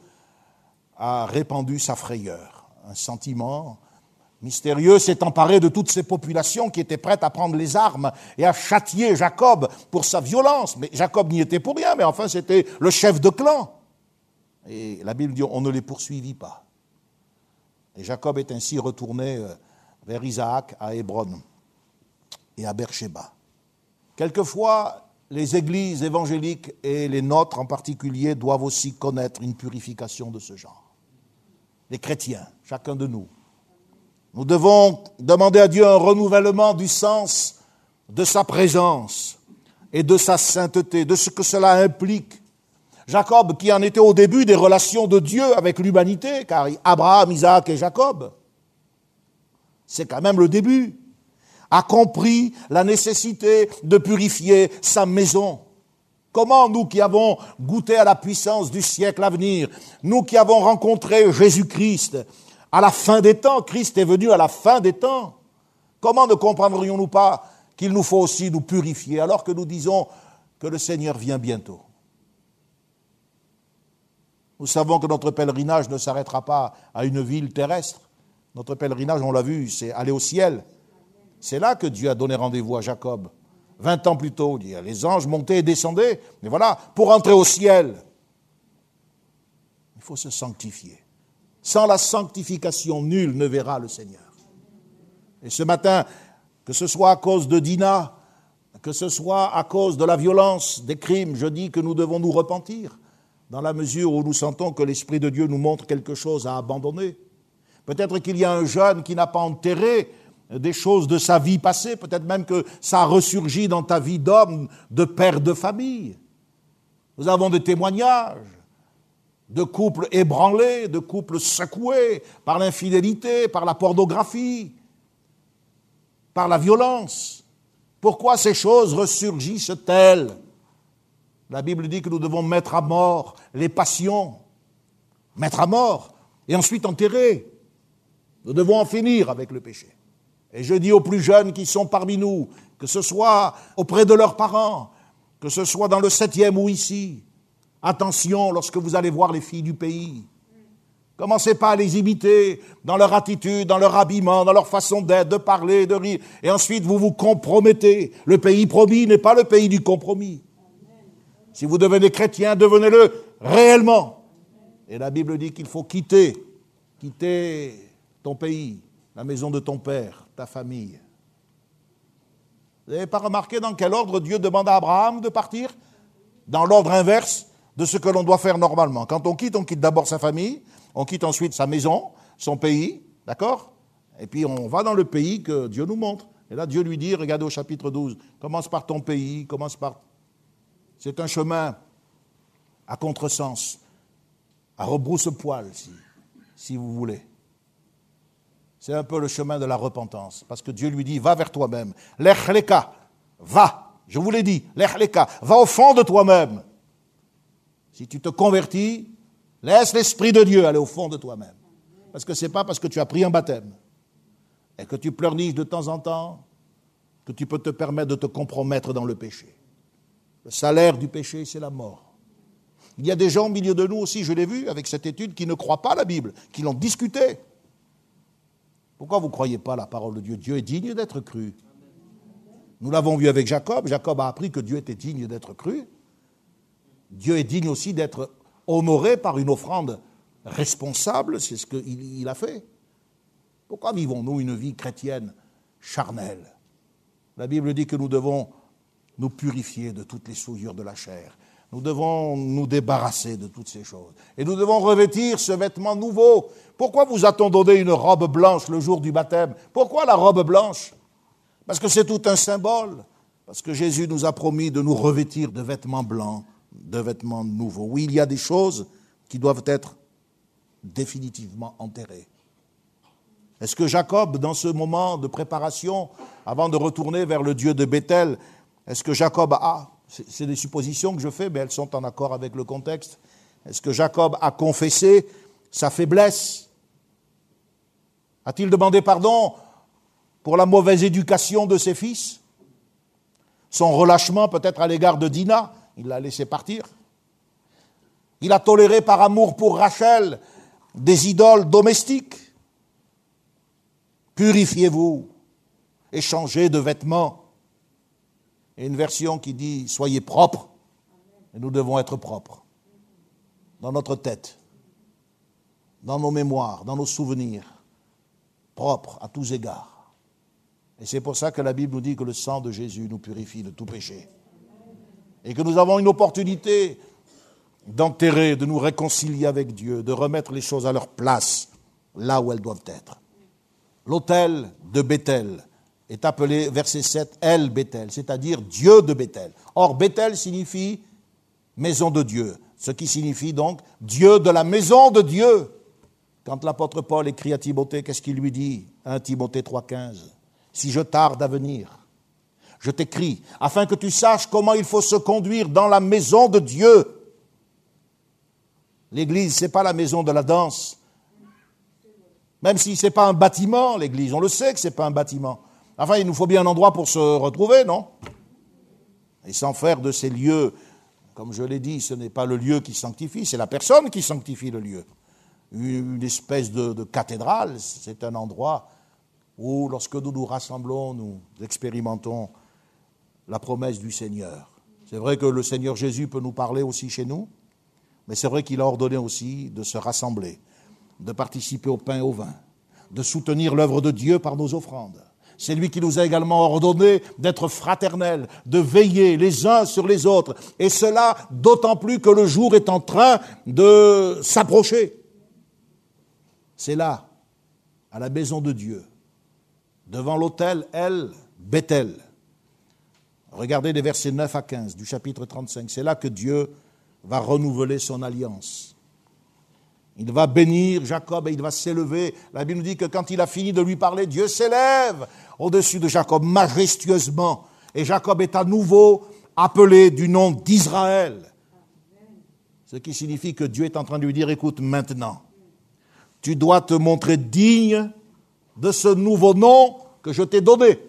a répandu sa frayeur. Un sentiment mystérieux s'est emparé de toutes ces populations qui étaient prêtes à prendre les armes et à châtier Jacob pour sa violence. Mais Jacob n'y était pour rien, mais enfin c'était le chef de clan. Et la Bible dit on ne les poursuivit pas. Et Jacob est ainsi retourné euh, vers Isaac à Hébron et à Beersheba. Quelquefois, les églises évangéliques et les nôtres en particulier doivent aussi connaître une purification de ce genre. Les chrétiens, chacun de nous. Nous devons demander à Dieu un renouvellement du sens de sa présence et de sa sainteté, de ce que cela implique. Jacob, qui en était au début des relations de Dieu avec l'humanité, car Abraham, Isaac et Jacob, c'est quand même le début, a compris la nécessité de purifier sa maison. Comment nous qui avons goûté à la puissance du siècle à venir, nous qui avons rencontré Jésus-Christ, à la fin des temps, Christ est venu à la fin des temps, comment ne comprendrions-nous pas qu'il nous faut aussi nous purifier alors que nous disons que le Seigneur vient bientôt? Nous savons que notre pèlerinage ne s'arrêtera pas à une ville terrestre. Notre pèlerinage, on l'a vu, c'est aller au ciel. C'est là que Dieu a donné rendez-vous à Jacob. Vingt ans plus tôt, les anges montaient et descendaient. Mais voilà, pour entrer au ciel, il faut se sanctifier. Sans la sanctification, nul ne verra le Seigneur. Et ce matin, que ce soit à cause de Dina, que ce soit à cause de la violence, des crimes, je dis que nous devons nous repentir, dans la mesure où nous sentons que l'Esprit de Dieu nous montre quelque chose à abandonner. Peut-être qu'il y a un jeune qui n'a pas enterré des choses de sa vie passée, peut-être même que ça a ressurgi dans ta vie d'homme, de père de famille. Nous avons des témoignages de couples ébranlés, de couples secoués par l'infidélité, par la pornographie, par la violence. Pourquoi ces choses ressurgissent-elles? La Bible dit que nous devons mettre à mort les passions, mettre à mort et ensuite enterrer. Nous devons en finir avec le péché. Et je dis aux plus jeunes qui sont parmi nous, que ce soit auprès de leurs parents, que ce soit dans le septième ou ici, attention lorsque vous allez voir les filles du pays. Commencez pas à les imiter dans leur attitude, dans leur habillement, dans leur façon d'être, de parler, de rire. Et ensuite, vous vous compromettez. Le pays promis n'est pas le pays du compromis. Si vous devenez chrétien, devenez-le réellement. Et la Bible dit qu'il faut quitter, quitter ton pays, la maison de ton père, ta famille. Vous n'avez pas remarqué dans quel ordre Dieu demande à Abraham de partir? Dans l'ordre inverse de ce que l'on doit faire normalement. Quand on quitte, on quitte d'abord sa famille, on quitte ensuite sa maison, son pays, d'accord? Et puis on va dans le pays que Dieu nous montre. Et là, Dieu lui dit, regardez au chapitre 12, commence par ton pays, commence par... C'est un chemin à contresens, à rebrousse-poil, si, si vous voulez. C'est un peu le chemin de la repentance. Parce que Dieu lui dit, va vers toi-même. L'echleka, va. Je vous l'ai dit, l'echleka, va au fond de toi-même. Si tu te convertis, laisse l'Esprit de Dieu aller au fond de toi-même. Parce que ce n'est pas parce que tu as pris un baptême et que tu pleurniches de temps en temps que tu peux te permettre de te compromettre dans le péché. Le salaire du péché, c'est la mort. Il y a des gens au milieu de nous aussi, je l'ai vu avec cette étude, qui ne croient pas à la Bible, qui l'ont discutée. Pourquoi vous ne croyez pas la parole de Dieu? Dieu est digne d'être cru. Nous l'avons vu avec Jacob. Jacob a appris que Dieu était digne d'être cru. Dieu est digne aussi d'être honoré par une offrande responsable. C'est ce qu'il a fait. Pourquoi vivons-nous une vie chrétienne charnelle? La Bible dit que nous devons nous purifier de toutes les souillures de la chair. Nous devons nous débarrasser de toutes ces choses. Et nous devons revêtir ce vêtement nouveau. Pourquoi vous a-t-on donné une robe blanche le jour du baptême? Pourquoi la robe blanche? Parce que c'est tout un symbole. Parce que Jésus nous a promis de nous revêtir de vêtements blancs, de vêtements nouveaux. Oui, il y a des choses qui doivent être définitivement enterrées. Est-ce que Jacob, dans ce moment de préparation, avant de retourner vers le Dieu de Bethel, est-ce que Jacob a c'est des suppositions que je fais, mais elles sont en accord avec le contexte. Est-ce que Jacob a confessé sa faiblesse? A-t-il demandé pardon pour la mauvaise éducation de ses fils? Son relâchement peut-être à l'égard de Dina Il l'a laissé partir. Il a toléré par amour pour Rachel des idoles domestiques. Purifiez-vous et changez de vêtements et une version qui dit Soyez propres, et nous devons être propres, dans notre tête, dans nos mémoires, dans nos souvenirs, propres à tous égards. Et c'est pour ça que la Bible nous dit que le sang de Jésus nous purifie de tout péché. Et que nous avons une opportunité d'enterrer, de nous réconcilier avec Dieu, de remettre les choses à leur place, là où elles doivent être. L'autel de Bethel est appelé, verset 7, El Bethel, c'est-à-dire Dieu de Bethel. Or, Bethel signifie maison de Dieu, ce qui signifie donc Dieu de la maison de Dieu. Quand l'apôtre Paul écrit à Timothée, qu'est-ce qu'il lui dit? 1 Timothée 3,15 Si je tarde à venir, je t'écris, afin que tu saches comment il faut se conduire dans la maison de Dieu. L'église, ce n'est pas la maison de la danse. Même si ce n'est pas un bâtiment, l'église, on le sait que ce n'est pas un bâtiment. Enfin, il nous faut bien un endroit pour se retrouver, non? Et sans faire de ces lieux, comme je l'ai dit, ce n'est pas le lieu qui sanctifie, c'est la personne qui sanctifie le lieu. Une espèce de, de cathédrale, c'est un endroit où, lorsque nous nous rassemblons, nous expérimentons la promesse du Seigneur. C'est vrai que le Seigneur Jésus peut nous parler aussi chez nous, mais c'est vrai qu'il a ordonné aussi de se rassembler, de participer au pain et au vin, de soutenir l'œuvre de Dieu par nos offrandes. C'est lui qui nous a également ordonné d'être fraternels, de veiller les uns sur les autres, et cela d'autant plus que le jour est en train de s'approcher. C'est là, à la maison de Dieu, devant l'autel El Bethel, Regardez les versets 9 à 15 du chapitre 35. C'est là que Dieu va renouveler son alliance. Il va bénir Jacob et il va s'élever. La Bible nous dit que quand il a fini de lui parler, Dieu s'élève au-dessus de Jacob majestueusement. Et Jacob est à nouveau appelé du nom d'Israël. Ce qui signifie que Dieu est en train de lui dire, écoute, maintenant, tu dois te montrer digne de ce nouveau nom que je t'ai donné.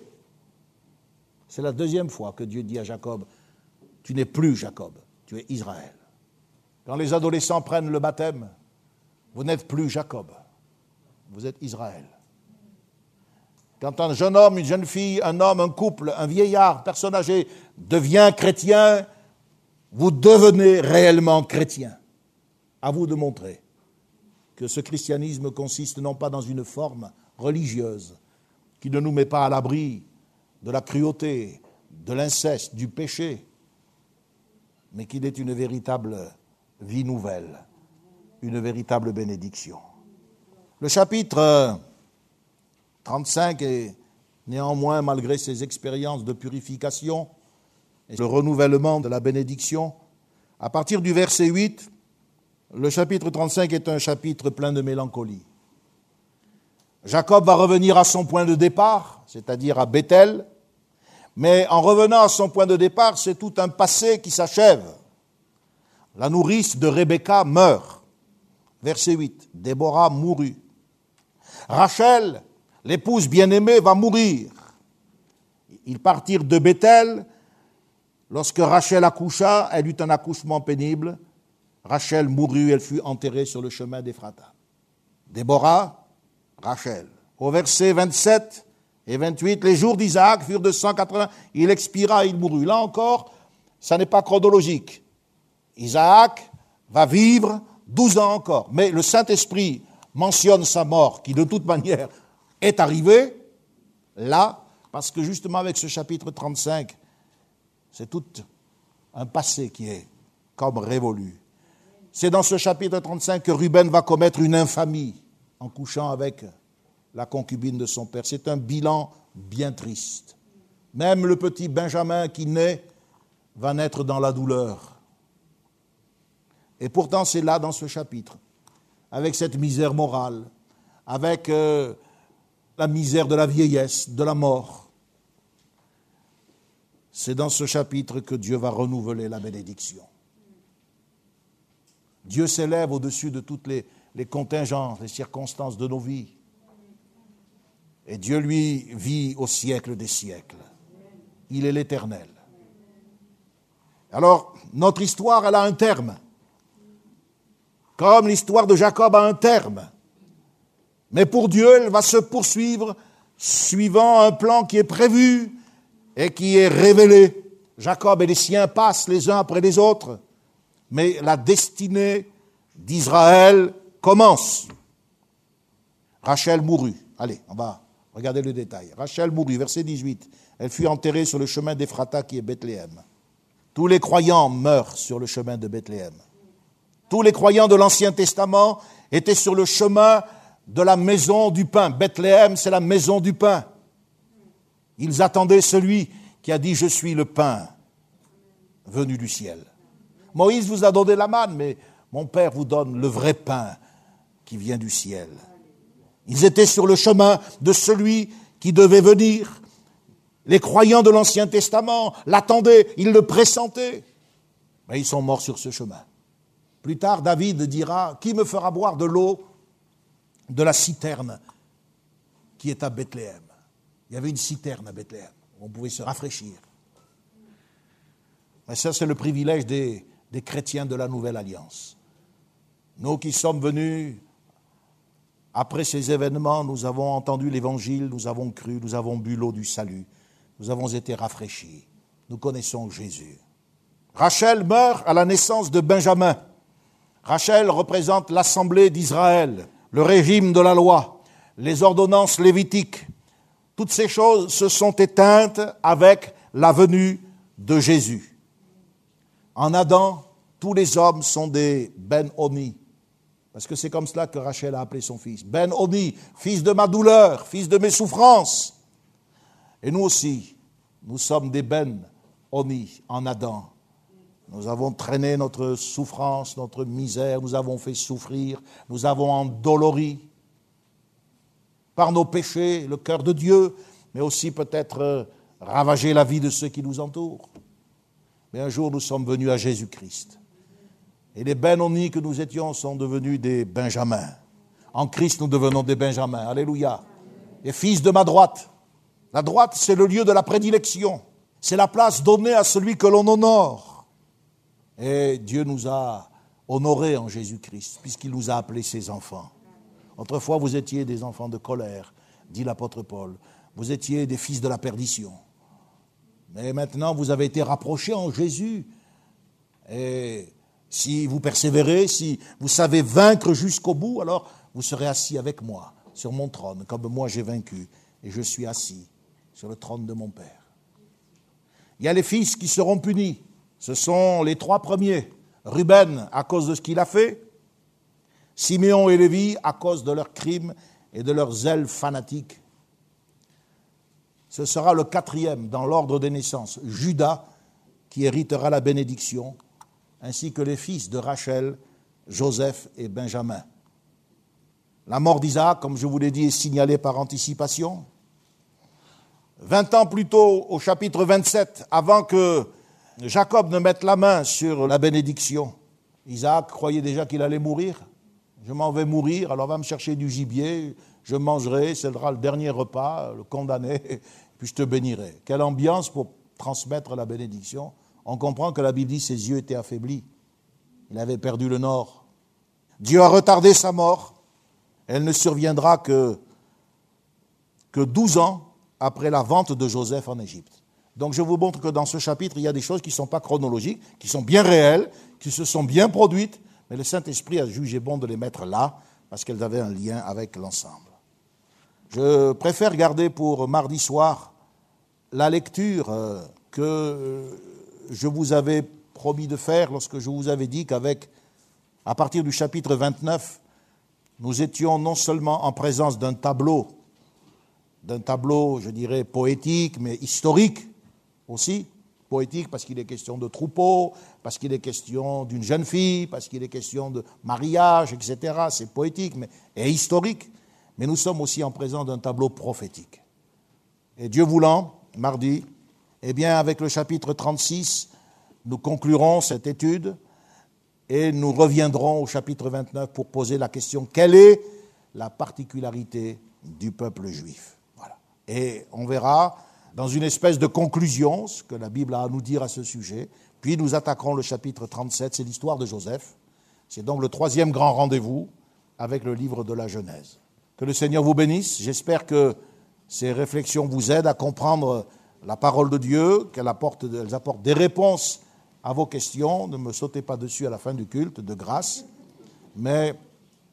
C'est la deuxième fois que Dieu dit à Jacob, tu n'es plus Jacob, tu es Israël. Quand les adolescents prennent le baptême, vous n'êtes plus Jacob, vous êtes Israël. Quand un jeune homme, une jeune fille, un homme, un couple, un vieillard, personne âgée devient chrétien, vous devenez réellement chrétien. À vous de montrer que ce christianisme consiste non pas dans une forme religieuse qui ne nous met pas à l'abri de la cruauté, de l'inceste, du péché, mais qu'il est une véritable vie nouvelle, une véritable bénédiction. Le chapitre 35 est néanmoins, malgré ses expériences de purification et le renouvellement de la bénédiction, à partir du verset 8, le chapitre 35 est un chapitre plein de mélancolie. Jacob va revenir à son point de départ, c'est-à-dire à Bethel, mais en revenant à son point de départ, c'est tout un passé qui s'achève. La nourrice de Rebecca meurt. Verset 8. Déborah mourut. Rachel, l'épouse bien-aimée, va mourir. Ils partirent de Bethel. Lorsque Rachel accoucha, elle eut un accouchement pénible. Rachel mourut, elle fut enterrée sur le chemin d'Ephrata. Déborah, Rachel. Au verset 27 et 28, les jours d'Isaac furent de 180, il expira, il mourut. Là encore, ça n'est pas chronologique. Isaac va vivre 12 ans encore. Mais le Saint-Esprit mentionne sa mort, qui de toute manière est arrivée, là, parce que justement avec ce chapitre 35, c'est tout un passé qui est comme révolu. C'est dans ce chapitre 35 que Ruben va commettre une infamie en couchant avec la concubine de son père. C'est un bilan bien triste. Même le petit Benjamin qui naît va naître dans la douleur. Et pourtant, c'est là dans ce chapitre, avec cette misère morale, avec euh, la misère de la vieillesse, de la mort. C'est dans ce chapitre que Dieu va renouveler la bénédiction. Dieu s'élève au-dessus de toutes les, les contingences, les circonstances de nos vies. Et Dieu, lui, vit au siècle des siècles. Il est l'éternel. Alors, notre histoire, elle a un terme. Comme l'histoire de Jacob a un terme. Mais pour Dieu, elle va se poursuivre suivant un plan qui est prévu et qui est révélé. Jacob et les siens passent les uns après les autres. Mais la destinée d'Israël commence. Rachel mourut. Allez, on va Regardez le détail. Rachel mourut, verset 18. Elle fut enterrée sur le chemin d'Ephrata qui est Bethléem. Tous les croyants meurent sur le chemin de Bethléem. Tous les croyants de l'Ancien Testament étaient sur le chemin de la maison du pain. Bethléem, c'est la maison du pain. Ils attendaient celui qui a dit Je suis le pain venu du ciel. Moïse vous a donné la manne, mais mon Père vous donne le vrai pain qui vient du ciel. Ils étaient sur le chemin de celui qui devait venir. Les croyants de l'Ancien Testament l'attendaient, ils le pressentaient. Mais ils sont morts sur ce chemin. Plus tard, David dira, Qui me fera boire de l'eau de la citerne qui est à Bethléem? Il y avait une citerne à Bethléem où on pouvait se rafraîchir. Mais ça, c'est le privilège des, des chrétiens de la Nouvelle Alliance. Nous qui sommes venus après ces événements, nous avons entendu l'Évangile, nous avons cru, nous avons bu l'eau du salut, nous avons été rafraîchis, nous connaissons Jésus. Rachel meurt à la naissance de Benjamin. Rachel représente l'assemblée d'Israël, le régime de la loi, les ordonnances lévitiques. Toutes ces choses se sont éteintes avec la venue de Jésus. En Adam, tous les hommes sont des Ben-Oni, parce que c'est comme cela que Rachel a appelé son fils. Ben-Oni, fils de ma douleur, fils de mes souffrances. Et nous aussi, nous sommes des Ben-Oni en Adam. Nous avons traîné notre souffrance, notre misère, nous avons fait souffrir, nous avons endolori par nos péchés le cœur de Dieu, mais aussi peut-être euh, ravagé la vie de ceux qui nous entourent. Mais un jour, nous sommes venus à Jésus-Christ. Et les Benoni que nous étions sont devenus des Benjamins. En Christ, nous devenons des Benjamins. Alléluia. Les fils de ma droite. La droite, c'est le lieu de la prédilection. C'est la place donnée à celui que l'on honore. Et Dieu nous a honorés en Jésus-Christ, puisqu'il nous a appelés ses enfants. Autrefois, vous étiez des enfants de colère, dit l'apôtre Paul. Vous étiez des fils de la perdition. Mais maintenant, vous avez été rapprochés en Jésus. Si vous persévérez, si vous savez vaincre jusqu'au bout, alors vous serez assis avec moi sur mon trône, comme moi j'ai vaincu. Et je suis assis sur le trône de mon Père. Il y a les fils qui seront punis. Ce sont les trois premiers. Ruben à cause de ce qu'il a fait, Siméon et Lévi à cause de leurs crimes et de leurs ailes fanatiques. Ce sera le quatrième dans l'ordre des naissances, Judas, qui héritera la bénédiction, ainsi que les fils de Rachel, Joseph et Benjamin. La mort d'Isaac, comme je vous l'ai dit, est signalée par anticipation. Vingt ans plus tôt, au chapitre 27, avant que Jacob ne mette la main sur la bénédiction. Isaac croyait déjà qu'il allait mourir. Je m'en vais mourir, alors va me chercher du gibier, je mangerai, ce sera le dernier repas, le condamné, puis je te bénirai. Quelle ambiance pour transmettre la bénédiction. On comprend que la Bible dit ses yeux étaient affaiblis. Il avait perdu le nord. Dieu a retardé sa mort. Elle ne surviendra que, que 12 ans après la vente de Joseph en Égypte. Donc je vous montre que dans ce chapitre, il y a des choses qui ne sont pas chronologiques, qui sont bien réelles, qui se sont bien produites, mais le Saint-Esprit a jugé bon de les mettre là, parce qu'elles avaient un lien avec l'ensemble. Je préfère garder pour mardi soir la lecture euh, que je vous avais promis de faire lorsque je vous avais dit qu'avec, à partir du chapitre 29, nous étions non seulement en présence d'un tableau, d'un tableau, je dirais, poétique, mais historique, aussi, poétique parce qu'il est question de troupeau, parce qu'il est question d'une jeune fille, parce qu'il est question de mariage, etc. C'est poétique mais, et historique. Mais nous sommes aussi en présence d'un tableau prophétique. Et Dieu voulant, mardi, eh bien, avec le chapitre 36, nous conclurons cette étude et nous reviendrons au chapitre 29 pour poser la question quelle est la particularité du peuple juif? Voilà. Et on verra dans une espèce de conclusion, ce que la Bible a à nous dire à ce sujet. Puis nous attaquerons le chapitre 37, c'est l'histoire de Joseph. C'est donc le troisième grand rendez-vous avec le livre de la Genèse. Que le Seigneur vous bénisse. J'espère que ces réflexions vous aident à comprendre la parole de Dieu, qu'elles apportent, apportent des réponses à vos questions. Ne me sautez pas dessus à la fin du culte, de grâce. Mais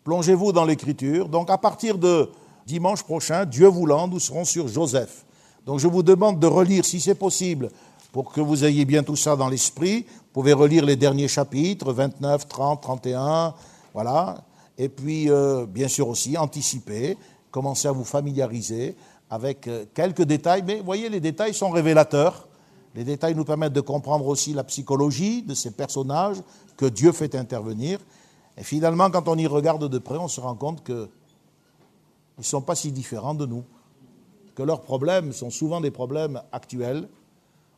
plongez-vous dans l'Écriture. Donc à partir de dimanche prochain, Dieu voulant, nous serons sur Joseph. Donc je vous demande de relire, si c'est possible, pour que vous ayez bien tout ça dans l'esprit. Vous pouvez relire les derniers chapitres, 29, 30, 31, voilà. et puis euh, bien sûr aussi anticiper, commencer à vous familiariser avec euh, quelques détails, mais voyez, les détails sont révélateurs. Les détails nous permettent de comprendre aussi la psychologie de ces personnages que Dieu fait intervenir. Et finalement, quand on y regarde de près, on se rend compte qu'ils ne sont pas si différents de nous, que leurs problèmes sont souvent des problèmes actuels.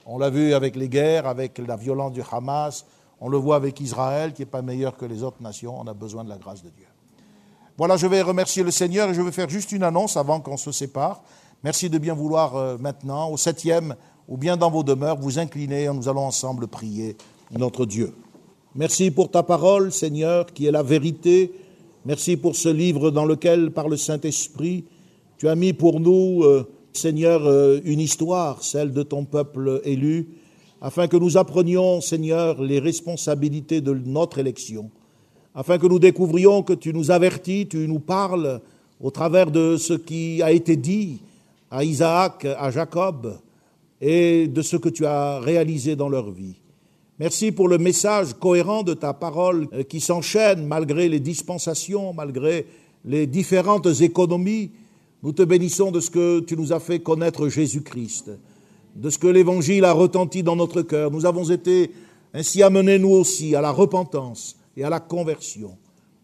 On l'a vu avec les guerres, avec la violence du Hamas, on le voit avec Israël, qui n'est pas meilleur que les autres nations. On a besoin de la grâce de Dieu. Voilà, je vais remercier le Seigneur et je vais faire juste une annonce avant qu'on se sépare. Merci de bien vouloir euh, maintenant, au septième, ou bien dans vos demeures, vous incliner et nous allons ensemble prier notre Dieu. Merci pour ta parole, Seigneur, qui est la vérité. Merci pour ce livre dans lequel, par le Saint-Esprit, tu as mis pour nous, euh, Seigneur, euh, une histoire, celle de ton peuple élu, afin que nous apprenions, Seigneur, les responsabilités de notre élection, afin que nous découvrions que tu nous avertis, tu nous parles au travers de ce qui a été dit à Isaac, à Jacob, et de ce que tu as réalisé dans leur vie. Merci pour le message cohérent de ta parole euh, qui s'enchaîne malgré les dispensations, malgré les différentes économies. Nous te bénissons de ce que tu nous as fait connaître Jésus-Christ de ce que l'Évangile a retenti dans notre cœur. Nous avons été ainsi amenés, nous aussi, à la repentance et à la conversion.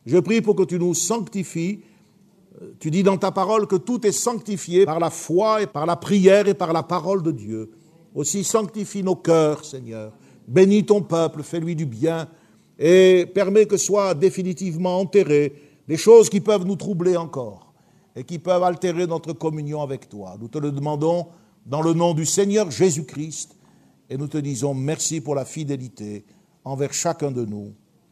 Je prie pour que tu nous sanctifies. Tu dis dans ta parole que tout est sanctifié par la foi et par la prière et par la parole de Dieu. Aussi sanctifie nos cœurs, Seigneur. Bénis ton peuple, fais-lui du bien et permets que soient définitivement enterrées des choses qui peuvent nous troubler encore et qui peuvent altérer notre communion avec toi. Nous te le demandons dans le nom du Seigneur Jésus-Christ, et nous te disons merci pour la fidélité envers chacun de nous.